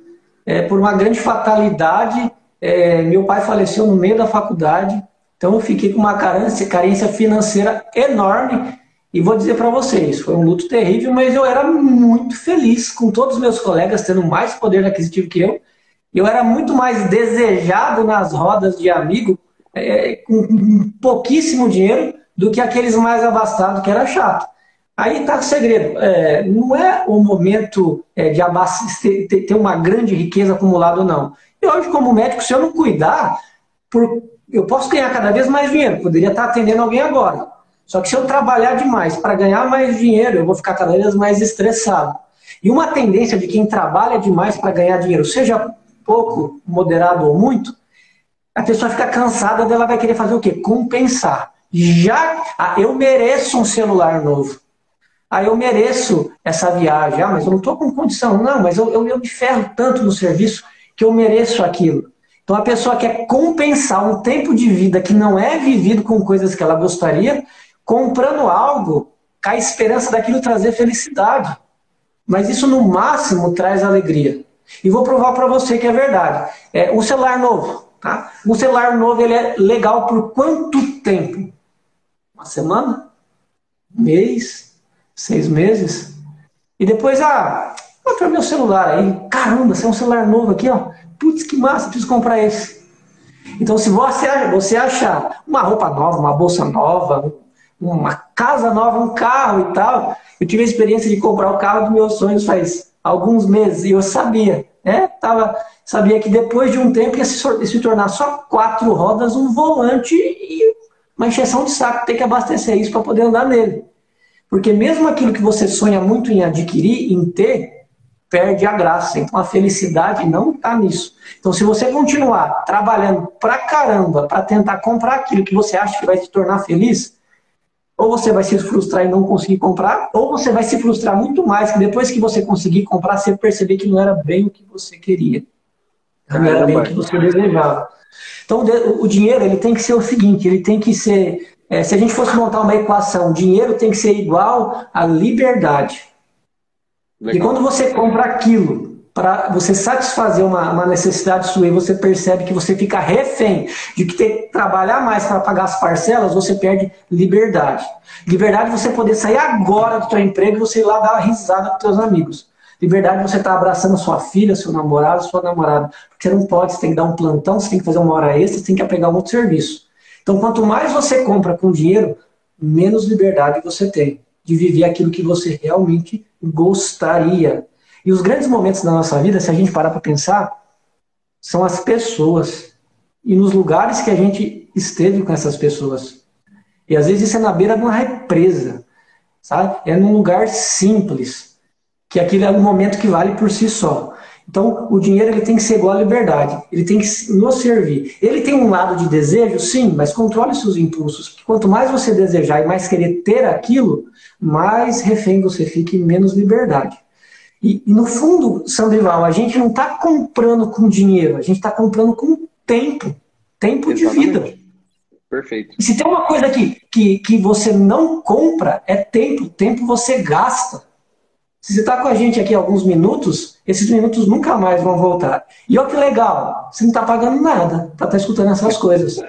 é, por uma grande fatalidade. É, meu pai faleceu no meio da faculdade, então eu fiquei com uma carência, carência financeira enorme e vou dizer para vocês, foi um luto terrível, mas eu era muito feliz com todos os meus colegas tendo mais poder aquisitivo que eu. Eu era muito mais desejado nas rodas de amigo, é, com pouquíssimo dinheiro, do que aqueles mais abastados, que era chato. Aí está o segredo. É, não é o momento é, de abastecer, ter, ter uma grande riqueza acumulada, não. E hoje, como médico, se eu não cuidar, por, eu posso ganhar cada vez mais dinheiro. Poderia estar atendendo alguém agora. Só que se eu trabalhar demais para ganhar mais dinheiro, eu vou ficar cada vez mais estressado. E uma tendência de quem trabalha demais para ganhar dinheiro, seja pouco, moderado ou muito, a pessoa fica cansada dela vai querer fazer o quê? Compensar. Já ah, eu mereço um celular novo. Ah, eu mereço essa viagem. Ah, mas eu não estou com condição. Não, mas eu, eu, eu me ferro tanto no serviço que eu mereço aquilo. Então a pessoa quer compensar um tempo de vida que não é vivido com coisas que ela gostaria comprando algo com a esperança daquilo trazer felicidade. Mas isso no máximo traz alegria. E vou provar para você que é verdade. É, um celular novo, tá? Um celular novo ele é legal por quanto tempo? Uma semana? Um mês? Seis meses? E depois, ah, vou meu celular aí. Caramba, você é um celular novo aqui, ó. Putz, que massa, preciso comprar esse. Então, se você, você achar uma roupa nova, uma bolsa nova, uma casa nova, um carro e tal. Eu tive a experiência de comprar o carro dos meus sonhos faz alguns meses e eu sabia, né? Tava, sabia que depois de um tempo ia se, se tornar só quatro rodas, um volante e uma encheção de saco, ter que abastecer isso para poder andar nele. Porque mesmo aquilo que você sonha muito em adquirir, em ter, perde a graça. Então a felicidade não está nisso. Então se você continuar trabalhando pra caramba para tentar comprar aquilo que você acha que vai te tornar feliz, ou você vai se frustrar e não conseguir comprar, ou você vai se frustrar muito mais, que depois que você conseguir comprar, você perceber que não era bem o que você queria. Não era bem o que você desejava. Então, o dinheiro ele tem que ser o seguinte, ele tem que ser, é, se a gente fosse montar uma equação, dinheiro tem que ser igual a liberdade. Legal. E quando você compra aquilo para você satisfazer uma, uma, necessidade sua e você percebe que você fica refém de que ter que trabalhar mais para pagar as parcelas, você perde liberdade. Liberdade é você poder sair agora do seu emprego e você ir lá dar uma risada com seus amigos. Liberdade você estar tá abraçando sua filha, seu namorado, sua namorada. Porque você não pode, você tem que dar um plantão, você tem que fazer uma hora extra, você tem que pegar um outro serviço. Então, quanto mais você compra com dinheiro, menos liberdade você tem de viver aquilo que você realmente gostaria. E os grandes momentos da nossa vida, se a gente parar para pensar, são as pessoas. E nos lugares que a gente esteve com essas pessoas. E às vezes isso é na beira de uma represa, sabe? É num lugar simples, que aquilo é um momento que vale por si só. Então, o dinheiro ele tem que ser igual à liberdade, ele tem que nos servir. Ele tem um lado de desejo, sim, mas controle seus impulsos. Porque quanto mais você desejar e mais querer ter aquilo, mais refém você fica e menos liberdade. E, e no fundo, Sandrival, a gente não está comprando com dinheiro, a gente está comprando com tempo. Tempo Exatamente. de vida. Perfeito. E se tem uma coisa que, que, que você não compra, é tempo. Tempo você gasta. Se você está com a gente aqui alguns minutos, esses minutos nunca mais vão voltar. E olha que legal, você não está pagando nada estar tá escutando essas coisas.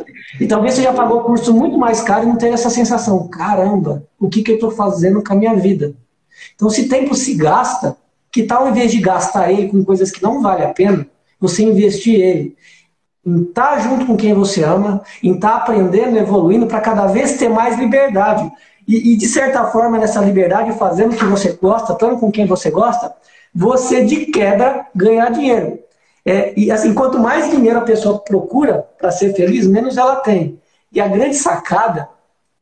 E talvez você já pagou o curso muito mais caro e não teve essa sensação: caramba, o que, que eu estou fazendo com a minha vida? Então, se tempo se gasta, Que tal, em vez de gastar ele com coisas que não vale a pena, você investir ele em estar tá junto com quem você ama, em estar tá aprendendo, evoluindo, para cada vez ter mais liberdade. E, e, de certa forma, nessa liberdade, fazendo o que você gosta, estando com quem você gosta, você de quebra ganhar dinheiro. É, e assim, quanto mais dinheiro a pessoa procura para ser feliz, menos ela tem. E a grande sacada,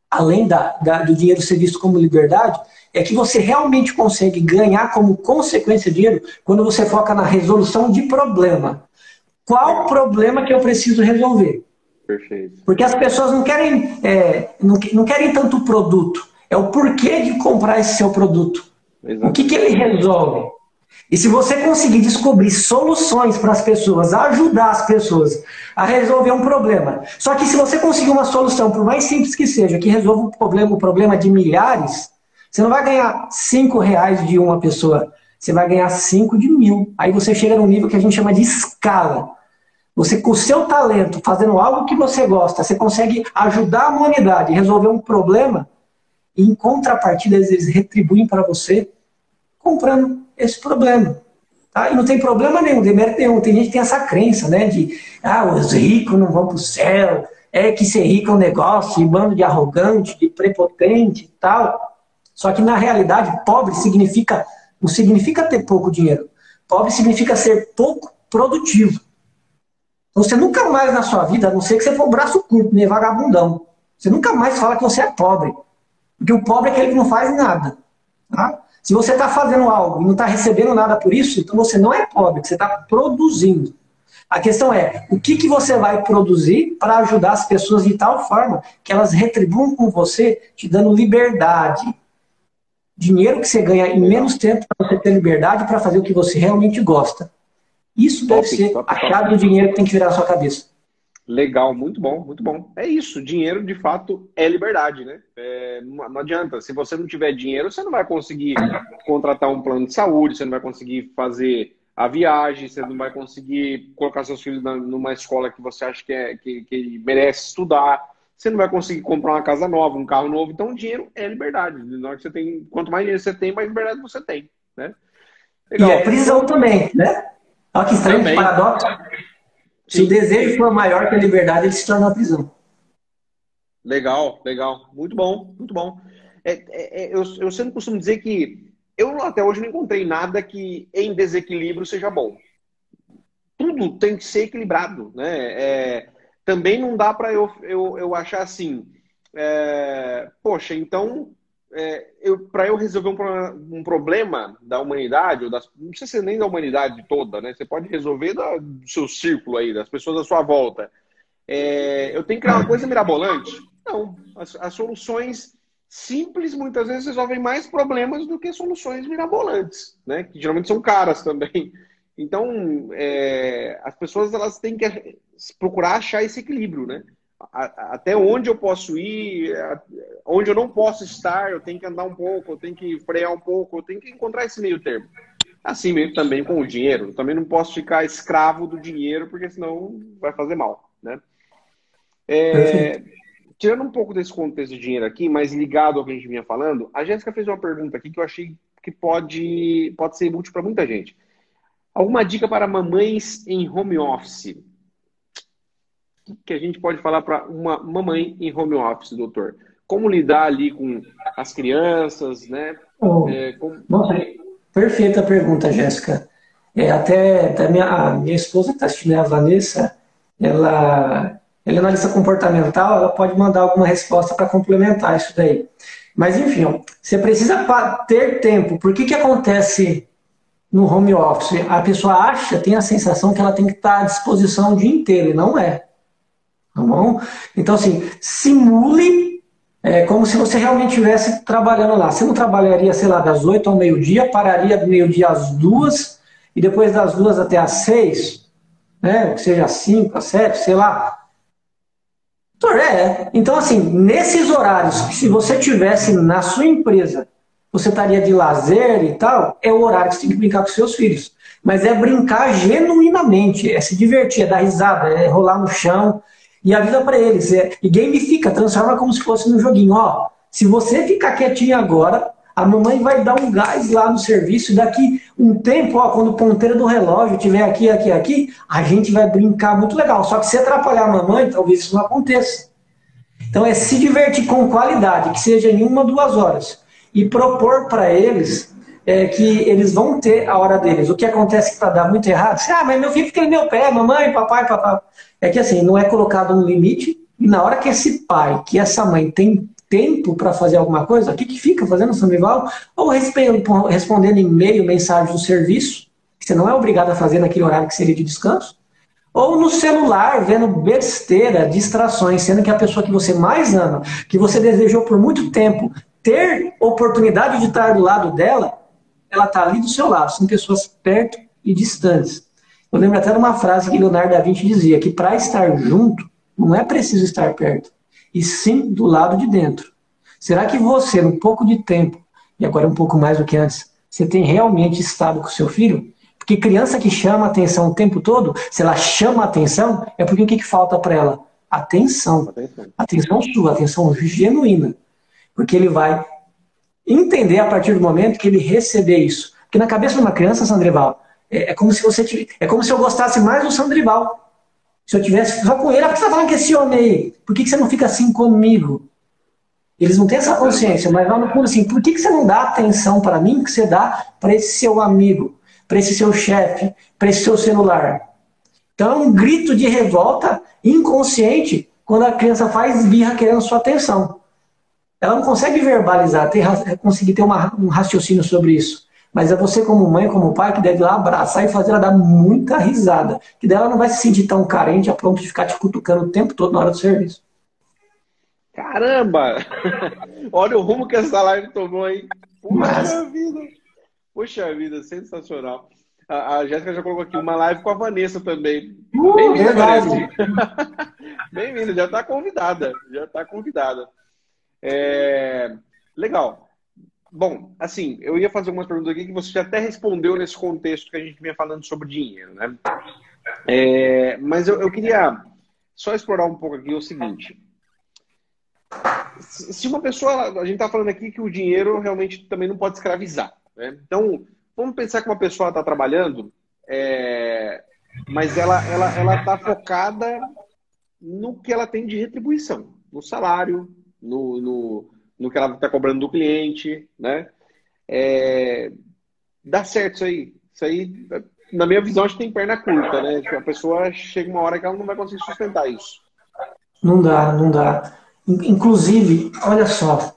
além da, da, do dinheiro ser visto como liberdade, é que você realmente consegue ganhar como consequência dinheiro quando você foca na resolução de problema. Qual problema que eu preciso resolver? Perfeito. Porque as pessoas não querem, é, não, não, querem tanto produto, é o porquê de comprar esse seu produto. Exato. O que, que ele resolve? E se você conseguir descobrir soluções para as pessoas, ajudar as pessoas a resolver um problema. Só que se você conseguir uma solução, por mais simples que seja, que resolva um problema, um problema de milhares, você não vai ganhar cinco reais de uma pessoa, você vai ganhar cinco de mil. Aí você chega num nível que a gente chama de escala. Você, com o seu talento, fazendo algo que você gosta, você consegue ajudar a humanidade, resolver um problema, e em contrapartida eles retribuem para você comprando esse problema. Tá? E não tem problema nenhum, demérito nenhum. Tem gente que tem essa crença, né? De ah, os ricos não vão para o céu, é que ser rico é um negócio, bando de arrogante, de prepotente e tal. Só que na realidade, pobre significa não significa ter pouco dinheiro. Pobre significa ser pouco produtivo. Então você nunca mais na sua vida, a não ser que você for um braço curto, nem vagabundão, você nunca mais fala que você é pobre. Porque o pobre é aquele que não faz nada. Tá? Se você está fazendo algo e não está recebendo nada por isso, então você não é pobre, você está produzindo. A questão é, o que, que você vai produzir para ajudar as pessoas de tal forma que elas retribuam com você, te dando liberdade. Dinheiro que você ganha em menos tempo para você ter liberdade para fazer o que você realmente gosta. Isso top, deve ser top, a chave top. do dinheiro que tem que virar a sua cabeça. Legal, muito bom, muito bom. É isso, dinheiro de fato é liberdade, né? É, não, adianta, se você não tiver dinheiro, você não vai conseguir contratar um plano de saúde, você não vai conseguir fazer a viagem, você não vai conseguir colocar seus filhos na, numa escola que você acha que, é, que, que merece estudar, você não vai conseguir comprar uma casa nova, um carro novo. Então, dinheiro é liberdade. Na hora que você tem, quanto mais dinheiro você tem, mais liberdade você tem, né? Legal. E é prisão também, né? Olha que estranho, paradoxo. Se o desejo for maior que a liberdade, ele se torna uma prisão. Legal, legal. Muito bom, muito bom. É, é, é, eu, eu sempre costumo dizer que eu até hoje não encontrei nada que em desequilíbrio seja bom. Tudo tem que ser equilibrado, né? É, também não dá para eu, eu, eu achar assim, é, poxa, então é, para eu resolver um, um, problema da humanidade, ou das, não precisa ser nem da humanidade toda, né? Você pode resolver da, do seu círculo aí, das pessoas à sua volta. É, eu tenho que criar uma coisa mirabolante? Não. As, as, soluções simples muitas vezes resolvem mais problemas do que soluções mirabolantes, né? Que geralmente são caras também. Então, é, as pessoas elas têm que procurar achar esse equilíbrio, né? Até onde eu posso ir, onde eu não posso estar, eu tenho que andar um pouco, eu tenho que frear um pouco, eu tenho que encontrar esse meio termo. Assim mesmo também com o dinheiro. Eu também não posso ficar escravo do dinheiro, porque senão vai fazer mal, né? É, tirando um pouco desse contexto de dinheiro aqui, mas ligado ao que a gente vinha falando, a Jéssica fez uma pergunta aqui que eu achei que pode, pode ser útil para muita gente. Alguma dica para mamães em home office? Que a gente pode falar para uma mamãe em home office, doutor? Como lidar ali com as crianças, né? Oh, é, como... Nossa, perfeita pergunta, Jéssica. É, até, até minha, a minha esposa que está assistindo, a Vanessa, ela, ela é analista comportamental, ela pode mandar alguma resposta para complementar isso daí. Mas, enfim, você precisa ter tempo. Por que, que acontece no home office? A pessoa acha, tem a sensação que ela tem que estar à disposição o dia inteiro, e não é. Tá bom? Então, assim, simule é, como se você realmente estivesse trabalhando lá. Você não trabalharia, sei lá, das 8 ao meio-dia, pararia do meio-dia às duas e depois das duas até às seis, né? Que seja às cinco, às sete, sei lá. É. Então, assim, nesses horários, se você tivesse na sua empresa, você estaria de lazer e tal, é o horário que você tem que brincar com seus filhos. Mas é brincar genuinamente, é se divertir, é dar risada, é rolar no chão, e avisa para eles. É, e gamifica, transforma como se fosse num joguinho. Ó, se você ficar quietinho agora, A mamãe vai dar um gás lá no serviço, daqui um tempo, ó, quando o ponteiro do relógio estiver aqui, aqui, aqui, a gente vai brincar muito legal. Só que se atrapalhar a mamãe, talvez isso não aconteça. Então é se divertir com qualidade, que seja em uma, duas horas. E propor para eles é, que eles vão ter a hora deles. O que acontece que para dar muito errado, você, ah, mas meu filho fica no meu pé, mamãe, papai, papai. É que assim, não é colocado um limite, e na hora que esse pai, que essa mãe tem tempo para fazer alguma coisa, o que, que fica fazendo São Rival? Ou respondendo e-mail, mensagem do serviço, que você não é obrigado a fazer naquele horário que seria de descanso, ou no celular, vendo besteira, distrações, sendo que a pessoa que você mais ama, que você desejou por muito tempo ter oportunidade de estar do lado dela, ela está ali do seu lado, são pessoas perto e distantes. Eu lembro até de uma frase que Leonardo da Vinci dizia, que para estar junto, não é preciso estar perto, e sim do lado de dentro. Será que você, num pouco de tempo, e agora um pouco mais do que antes, você tem realmente estado com seu filho? Porque criança que chama atenção o tempo todo, se ela chama atenção, é porque o que, que falta para ela? Atenção. atenção. Atenção sua, atenção genuína. Porque ele vai entender a partir do momento que ele receber isso. Porque na cabeça de uma criança, Sandrival, é, é como se você tivesse, é como se eu gostasse mais do Sandrival. Se eu tivesse só com ele, ah, por que você está falando que esse homem aí? Por que, que você não fica assim comigo? Eles não têm essa consciência, mas lá no fundo assim, por que, que você não dá atenção para mim que você dá para esse seu amigo, para esse seu chefe, para esse seu celular? Então é um grito de revolta inconsciente quando a criança faz birra querendo sua atenção ela não consegue verbalizar, ter, conseguir ter uma, um raciocínio sobre isso. Mas é você, como mãe, como pai, que deve lá abraçar e fazer ela dar muita risada. Que dela não vai se sentir tão carente a ponto de ficar te cutucando o tempo todo na hora do serviço. Caramba! Olha o rumo que essa live tomou aí. Puxa Mas... vida! Puxa vida, sensacional. A, a Jéssica já colocou aqui uma live com a Vanessa também. Uh, Bem-vinda, Vanessa. Bem-vinda, já está convidada. Já está convidada. É... Legal. Bom, assim, eu ia fazer algumas perguntas aqui que você até respondeu nesse contexto que a gente vinha falando sobre dinheiro, né? É... Mas eu, eu queria só explorar um pouco aqui o seguinte. Se uma pessoa, a gente está falando aqui que o dinheiro realmente também não pode escravizar. Né? Então, vamos pensar que uma pessoa está trabalhando, é... mas ela ela ela está focada no que ela tem de retribuição, no salário, no, no, no que ela está cobrando do cliente, né? É, dá certo isso aí. Isso aí, na minha visão, acho que tem perna curta, né? A pessoa chega uma hora que ela não vai conseguir sustentar isso. Não dá, não dá. Inclusive, olha só,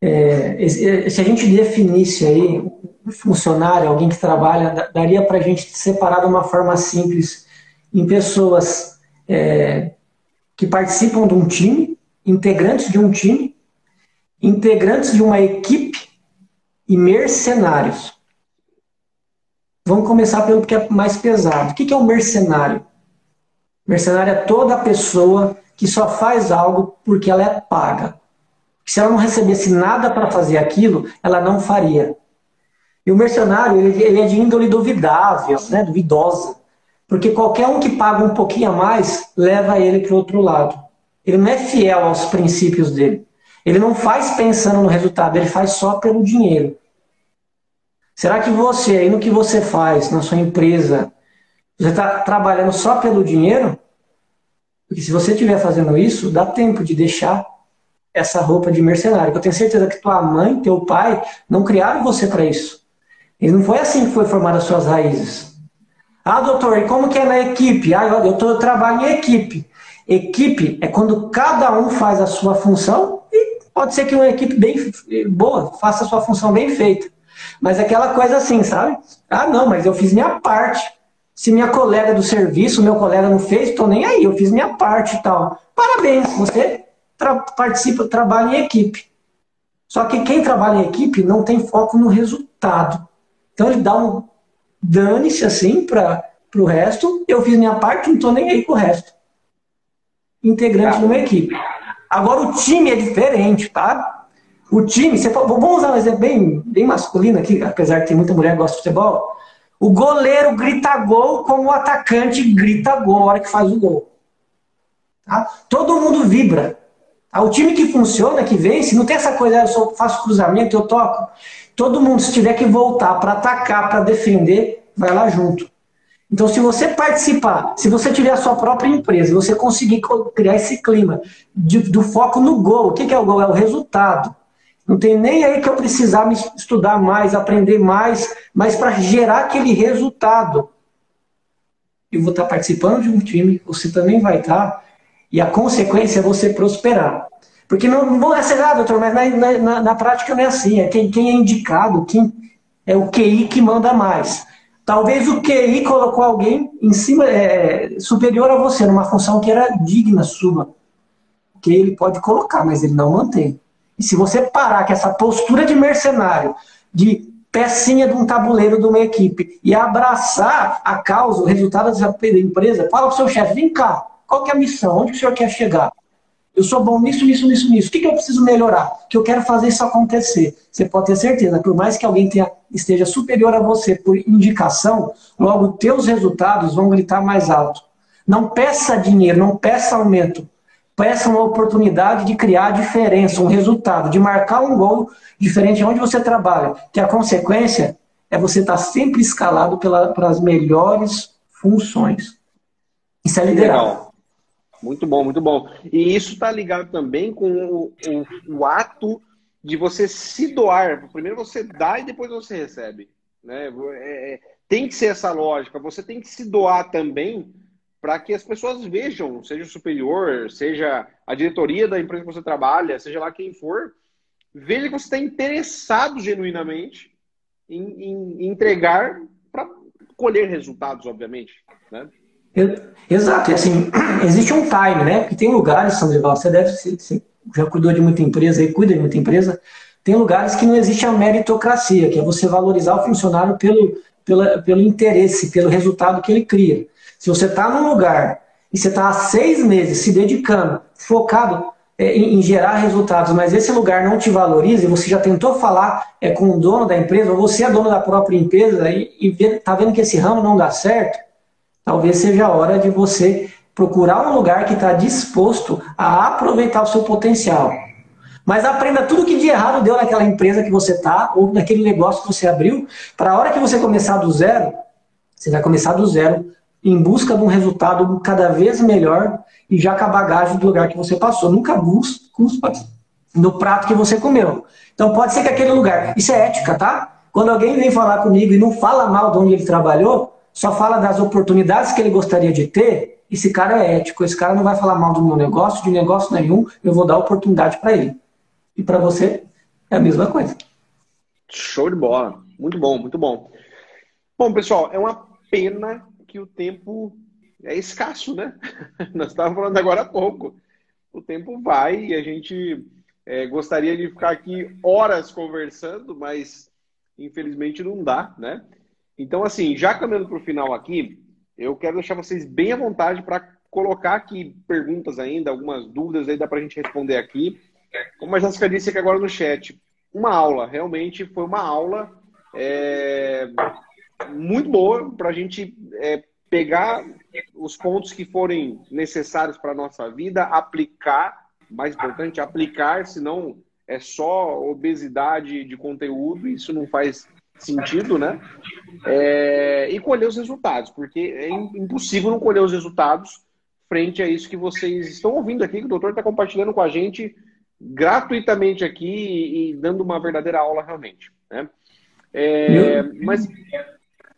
é, se a gente definisse aí um funcionário, alguém que trabalha, daria para a gente separar de uma forma simples em pessoas é, que participam de um time, integrantes de um time, integrantes de uma equipe e mercenários. Vamos começar pelo que é mais pesado. O que é um mercenário? Mercenário é toda pessoa que só faz algo porque ela é paga. Se ela não recebesse nada para fazer aquilo, ela não faria. E o mercenário, ele, ele é de índole duvidável, né, duvidosa. Porque qualquer um que paga um pouquinho a mais, leva ele para o outro lado. Ele não é fiel aos princípios dele. Ele não faz pensando no resultado, ele faz só pelo dinheiro. Será que você, aí no que você faz, na sua empresa, você está trabalhando só pelo dinheiro? Porque se você estiver fazendo isso, dá tempo de deixar essa roupa de mercenário. Eu tenho certeza que tua mãe, teu pai, não criaram você para isso. E não foi assim que foi formada as suas raízes. Ah, doutor, e como que é na equipe? Ah, eu, tô, eu trabalho em equipe. Equipe é quando cada um faz a sua função pode ser que uma equipe bem boa faça a sua função bem feita. Mas aquela coisa assim, sabe? Ah, não, mas eu fiz minha parte. Se minha colega do serviço, meu colega não fez, estou nem aí, eu fiz minha parte e tal. Parabéns, você tra participa, trabalha em equipe. Só que quem trabalha em equipe não tem foco no resultado. Então ele dá um dane-se assim para o resto, eu fiz minha parte, não estou nem aí com o resto integrante de uma equipe. Agora o time é diferente, tá? O time, você, vamos usar um exemplo bem, bem masculino aqui, apesar de ter muita mulher que gosta de futebol. O goleiro grita gol como o atacante grita gol na hora que faz o gol. Tá? Todo mundo vibra. O time que funciona, que vence, não tem essa coisa, eu só faço cruzamento, eu toco. Todo mundo, se tiver que voltar para atacar, para defender, vai lá junto. Então, se você participar, se você tiver a sua própria empresa, você conseguir criar esse clima de, do foco no gol, o que, é o gol? É o resultado. Não tem nem aí que eu precisar me estudar mais, aprender mais, mas para gerar aquele resultado. Eu vou estar participando de um time, você também vai estar, e a consequência é você prosperar. Porque não, não é ser nada, doutor, mas na, na, na, prática não é assim. É quem, quem é indicado, quem é o QI que manda mais. Talvez o QI colocou alguém em cima, é, superior a você, numa função que era digna sua. Que ele pode colocar, mas ele não mantém. E se você parar com essa postura de mercenário, de pecinha de um tabuleiro de uma equipe, e abraçar a causa, o resultado dessa empresa, fala para o seu chefe, vem cá, qual é a missão? Onde o senhor quer chegar? Eu sou bom nisso, nisso, nisso, nisso. O que, que eu preciso melhorar? Que eu quero fazer isso acontecer. Você pode ter certeza, por mais que alguém tenha, esteja superior a você por indicação, logo teus resultados vão gritar mais alto. Não peça dinheiro, não peça aumento. Peça uma oportunidade de criar diferença, um resultado, de marcar um gol diferente onde você trabalha. Que a consequência é você estar sempre escalado pela, pelas melhores funções. Isso é liderar. Muito bom, muito bom. E isso está ligado também com o, o, o, ato de você se doar. Primeiro você dá e depois você recebe. Né? É, é, tem que ser essa lógica. Você tem que se doar também para que as pessoas vejam, seja o superior, seja a diretoria da empresa que você trabalha, seja lá quem for, veja que você está interessado genuinamente em, em entregar para colher resultados, obviamente. Né? Exato, assim, existe um time, né? Porque tem lugares, Rival, você deve, você já cuidou de muita empresa e cuida de muita empresa, tem lugares que não existe a meritocracia, que é você valorizar o funcionário pelo, pela, pelo interesse, pelo resultado que ele cria. Se você está num lugar e você está há seis meses se dedicando, focado é, em, em, gerar resultados, mas esse lugar não te valoriza e você já tentou falar é, com o dono da empresa, ou você é dono da própria empresa e está vendo que esse ramo não dá certo, talvez seja a hora de você procurar um lugar que está disposto a aproveitar o seu potencial. Mas aprenda tudo que de errado deu naquela empresa que você está, ou naquele negócio que você abriu, para a hora que você começar do zero, você vai começar do zero, em busca de um resultado cada vez melhor e já com a bagagem do lugar que você passou. Nunca busca no prato que você comeu. Então pode ser que aquele lugar. Isso é ética, tá? Quando alguém vem falar comigo e não fala mal de onde ele trabalhou, só fala das oportunidades que ele gostaria de ter, esse cara é ético, esse cara não vai falar mal do meu negócio, de negócio nenhum, eu vou dar oportunidade para ele. E para você é a mesma coisa. Show de bola. Muito bom, muito bom. Bom, pessoal, é uma pena que o tempo é escasso, né? Nós estávamos falando agora há pouco. O tempo vai e a gente é, gostaria de ficar aqui horas conversando, mas infelizmente não dá, né? Então, assim, já caminhando para o final aqui, eu quero deixar vocês bem à vontade para colocar aqui perguntas ainda, algumas dúvidas aí dá para a gente responder aqui. Como a Jéssica disse aqui agora no chat, uma aula, realmente foi uma aula é, muito boa para a gente é, pegar os pontos que forem necessários para a nossa vida, aplicar, mais importante, aplicar, senão é só obesidade de conteúdo, isso não faz sentido, né? É, e colher os resultados, porque é impossível não colher os resultados frente a isso que vocês estão ouvindo aqui, que o doutor está compartilhando com a gente gratuitamente aqui e, e dando uma verdadeira aula realmente. Né? É, mas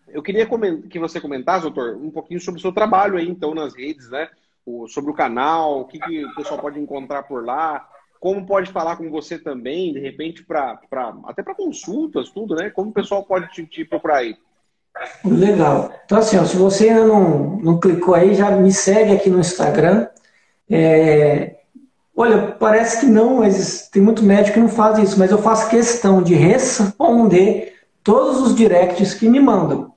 eu queria que você comentasse, doutor, um pouquinho sobre o seu trabalho aí, então, nas redes, né? O, sobre o canal, o que, que o pessoal pode encontrar por lá, como pode falar com você também, de repente, pra, pra, até para consultas, tudo, né? Como o pessoal pode te, te, procurar aí? Legal. Então, assim, ó, se você ainda não, não clicou aí, já me segue aqui no Instagram. É... Olha, parece que não, mas tem muito médico que não faz isso, mas eu faço questão de responder todos os directs que me mandam.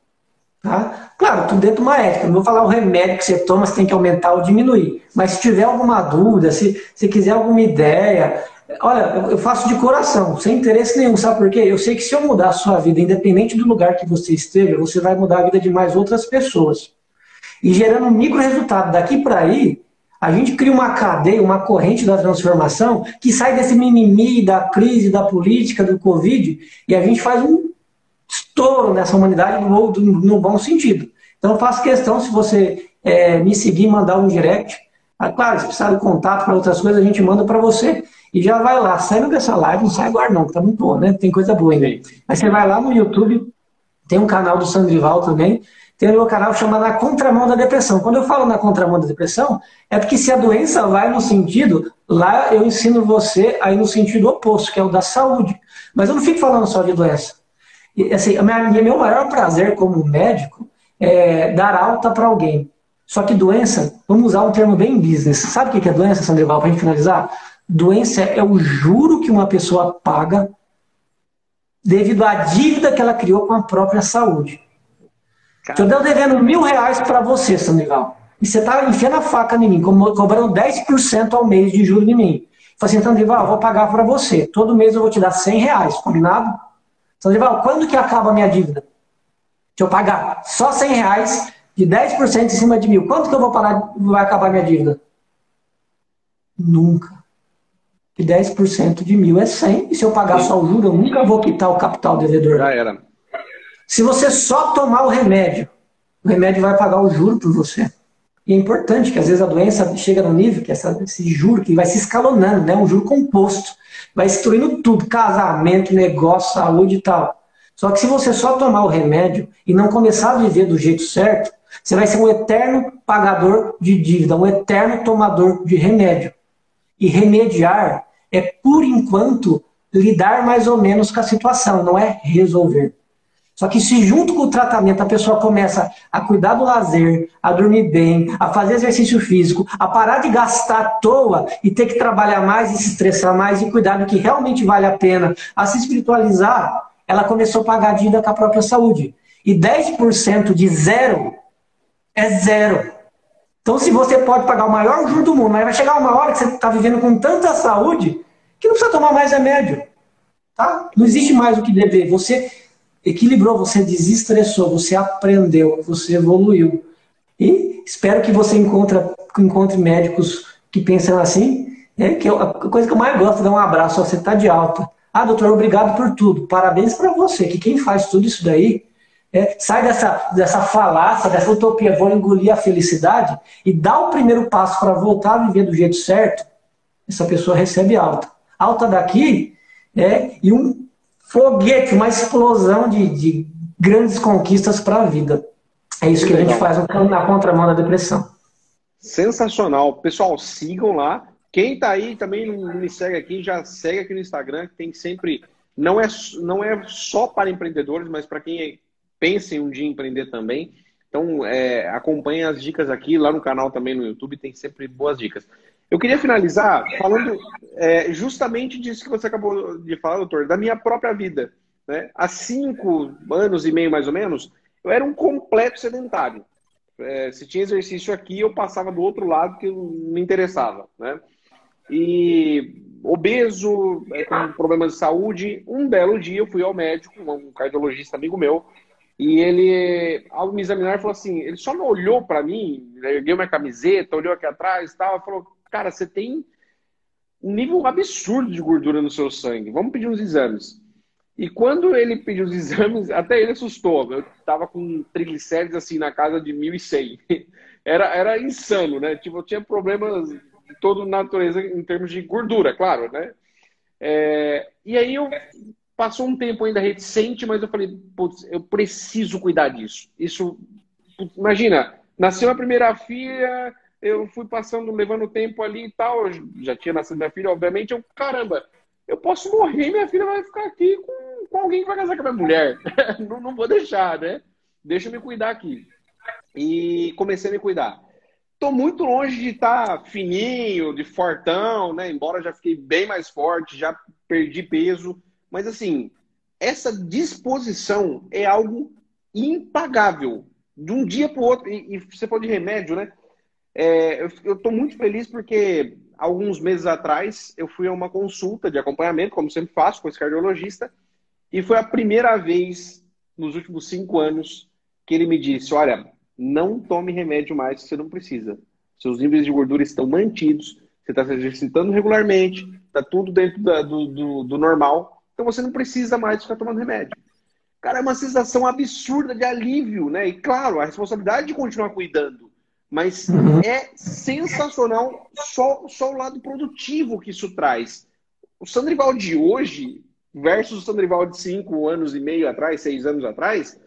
Tá? Claro, tudo dentro de uma ética. Não vou falar o remédio que você toma, você tem que aumentar ou diminuir. Mas se tiver alguma dúvida, se, se quiser alguma ideia, olha, eu faço de coração, sem interesse nenhum. Sabe por quê? Eu sei que se eu mudar a sua vida, independente do lugar que você esteja, você vai mudar a vida de mais outras pessoas. E gerando um micro resultado daqui para aí, A gente cria uma cadeia, uma corrente da transformação que sai desse mimimi da crise, da política, do Covid, e a gente faz um estouro nessa humanidade no, no bom sentido. Então, eu faço questão, se você é, me seguir, mandar um direct. Ah, claro, se precisar de contato para outras coisas, a gente manda para você. E já vai lá, saindo dessa live, não sai agora não, que tá muito boa, né? Tem coisa boa ainda. Mas você vai lá no YouTube, tem um canal do Sandrival também, tem o meu canal chamado Na Contramão da Depressão. Quando eu falo na contramão da depressão, é porque se a doença vai no sentido, lá eu ensino você a ir no sentido oposto, que é o da saúde. Mas eu não fico falando só de doença. E, assim, o meu maior prazer como médico é dar alta para alguém. Só que doença, vamos usar um termo bem business. Sabe o que é doença, Sandoval, para a gente finalizar? Doença é o juro que uma pessoa paga devido à dívida que ela criou com a própria saúde. Se eu der devendo mil reais para você, Sandoval, e você está enfiando a faca em mim, cobrando 10% ao mês de juros em mim. Falei assim, Sandoval, vou pagar para você. Todo mês eu vou te dar 100 reais, combinado? Sandoval, quando que acaba a minha dívida? Se eu pagar só 100 reais de 10% em cima de mil, quanto que eu vou pagar, vai acabar a minha dívida? Nunca. E 10% de mil é 100, e se eu pagar Sim. só o juro, eu nunca vou quitar o capital devedor. Já era. Se você só tomar o remédio, o remédio vai pagar o juro por você. E é importante que às vezes a doença chega no nível que essa, esse juro que vai se escalonando, né? um juro composto, vai destruindo tudo, casamento, negócio, saúde e tal. Só que se você só tomar o remédio e não começar a viver do jeito certo, você vai ser um eterno pagador de dívida, um eterno tomador de remédio. E remediar é, por enquanto, lidar mais ou menos com a situação, não é resolver. Só que se junto com o tratamento a pessoa começa a cuidar do lazer, a dormir bem, a fazer exercício físico, a parar de gastar à toa e ter que trabalhar mais e se estressar mais e cuidar do que realmente vale a pena, a se espiritualizar, ela começou a pagar a dívida com a própria saúde. E 10% de zero é zero. Então, se você pode pagar o maior juro do mundo, mas vai chegar uma hora que você está vivendo com tanta saúde que não precisa tomar mais remédio. Tá? Não existe mais o que dever. Você equilibrou, você desestressou, você aprendeu, você evoluiu. E espero que você encontre, médicos que pensam assim. É que eu, a coisa que eu mais gosto é dar um abraço, você está de alta. Ah, doutor, obrigado por tudo. Parabéns para você, que quem faz tudo isso daí é, sai dessa, dessa falácia, dessa utopia, vou engolir a felicidade e dá o primeiro passo para voltar a viver do jeito certo, essa pessoa recebe alta. Alta daqui é, e um foguete, uma explosão de, de grandes conquistas para a vida. É isso que, que a gente faz na contramão da depressão. Sensacional. Pessoal, sigam lá. Quem está aí também me segue aqui, já segue aqui no Instagram, que tem sempre. Não é, não é só para empreendedores, mas para quem pensa em um dia empreender também. Então, é, acompanhe as dicas aqui, lá no canal também no YouTube, tem sempre boas dicas. Eu queria finalizar falando é, justamente disso que você acabou de falar, doutor, da minha própria vida. Né? Há cinco anos e meio, mais ou menos, eu era um completo sedentário. É, se tinha exercício aqui, eu passava do outro lado que me interessava. Né? E obeso, é, com problemas de saúde, um belo dia eu fui ao médico, um cardiologista amigo meu, e ele, ao me examinar, falou assim: ele só não olhou para mim, ergueu minha camiseta, olhou aqui atrás e tal, falou: cara, você tem um nível absurdo de gordura no seu sangue. Vamos pedir uns exames. E quando ele pediu os exames, até ele assustou. Eu tava com triglicérides assim na casa de 1100. Era, era insano, né? Tipo, eu tinha problemas de toda natureza em termos de gordura, claro, né? É, e aí eu passou um tempo ainda reticente, mas eu falei, putz, eu preciso cuidar disso. Isso, imagina, nasceu a primeira filha, eu fui passando, levando tempo ali e tal. Já tinha nascido minha filha, obviamente. Eu, caramba, eu posso morrer minha filha vai ficar aqui com, com alguém que vai casar com a minha mulher. não, não vou deixar, né? Deixa eu me cuidar aqui. E comecei a me cuidar. Tô muito longe de estar tá fininho, de fortão, né? Embora já fiquei bem mais forte, já perdi peso. Mas assim, essa disposição é algo impagável. De um dia para o outro, e, e você falou de remédio, né? É, eu estou muito feliz porque alguns meses atrás eu fui a uma consulta de acompanhamento, como sempre faço, com esse cardiologista, e foi a primeira vez nos últimos cinco anos que ele me disse: Olha, não tome remédio mais, você não precisa. seus níveis de gordura estão mantidos, você está se exercitando regularmente, está tudo dentro da, do, do, do normal, então você não precisa mais ficar tomando remédio. Cara, é uma sensação absurda de alívio, né? E claro, a responsabilidade de continuar cuidando. Mas uhum. é sensacional só, só o lado produtivo que isso traz. O Sandrival de hoje versus o Sandrival de cinco anos e meio atrás, seis anos atrás,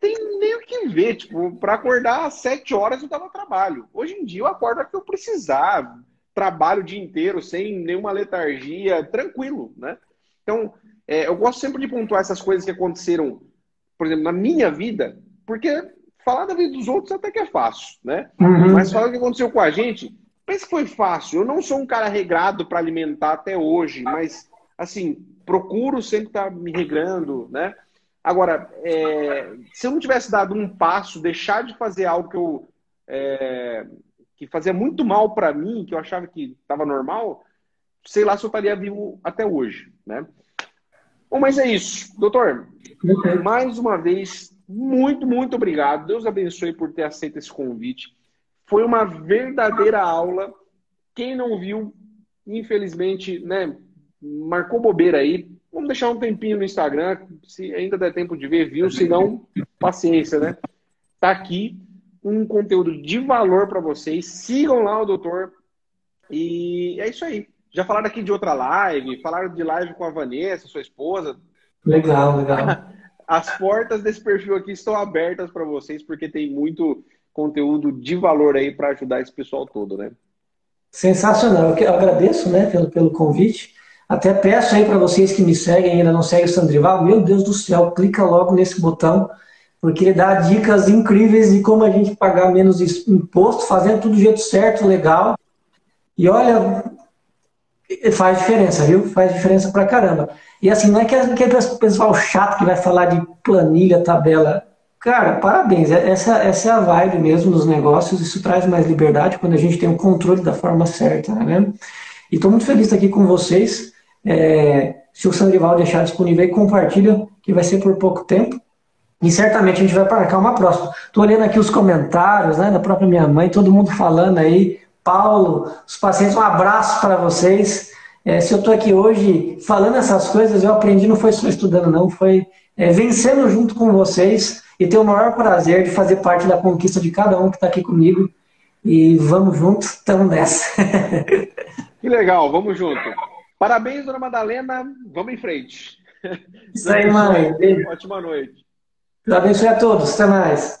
tem nem o que ver. Tipo, para acordar às sete horas eu tava trabalho. Hoje em dia eu acordo que eu precisar. Trabalho o dia inteiro, sem nenhuma letargia, tranquilo, né? Então, é, eu gosto sempre de pontuar essas coisas que aconteceram, por exemplo, na minha vida, porque falar da vida dos outros até que é fácil, né? Uhum. Mas falar o que aconteceu com a gente, pensa que foi fácil. Eu não sou um cara regrado para alimentar até hoje, mas, assim, procuro sempre estar tá me regrando, né? Agora, é, se eu não tivesse dado um passo, deixar de fazer algo que eu é, que fazia muito mal para mim, que eu achava que estava normal, sei lá se eu estaria vivo até hoje, né? Bom, mas é isso. Doutor, mais uma vez, muito, muito obrigado. Deus abençoe por ter aceito esse convite. Foi uma verdadeira aula. Quem não viu, infelizmente, né, marcou bobeira aí. Vamos deixar um tempinho no Instagram, se ainda der tempo de ver, viu? Se não, paciência, né? Tá aqui um conteúdo de valor para vocês. Sigam lá o doutor. E é isso aí. Já falaram aqui de outra live, falaram de live com a Vanessa, sua esposa. Legal, legal. As portas desse perfil aqui estão abertas para vocês, porque tem muito conteúdo de valor aí para ajudar esse pessoal todo, né? Sensacional. Eu agradeço, né, pelo, pelo convite. Até peço aí para vocês que me seguem ainda não seguem o Sandrival, meu Deus do céu, clica logo nesse botão, porque ele dá dicas incríveis de como a gente pagar menos imposto, fazendo tudo do jeito certo, legal. E olha, Faz diferença, viu? Faz diferença pra caramba. E assim, não é aquele pessoal chato que vai falar de planilha, tabela. Cara, parabéns. É, essa, essa é a vibe mesmo dos negócios. Isso traz mais liberdade quando a gente tem o controle da forma certa, né? E estou muito feliz aqui com vocês. É, se o Sandrival deixar disponível aí, compartilha, que vai ser por pouco tempo. E certamente a gente vai marcar uma próxima. Estou olhando aqui os comentários né, da própria minha mãe, todo mundo falando aí Paulo, os pacientes, um abraço para vocês. É, se eu estou aqui hoje falando essas coisas, eu aprendi, não foi só estudando, não, foi é, vencendo junto com vocês e ter o maior prazer de fazer parte da conquista de cada um que está aqui comigo. E vamos juntos, estamos nessa. que legal, vamos junto. Parabéns, dona Madalena, vamos em frente. Isso aí, mãe. Ótima noite. Deus abençoe a todos, até mais.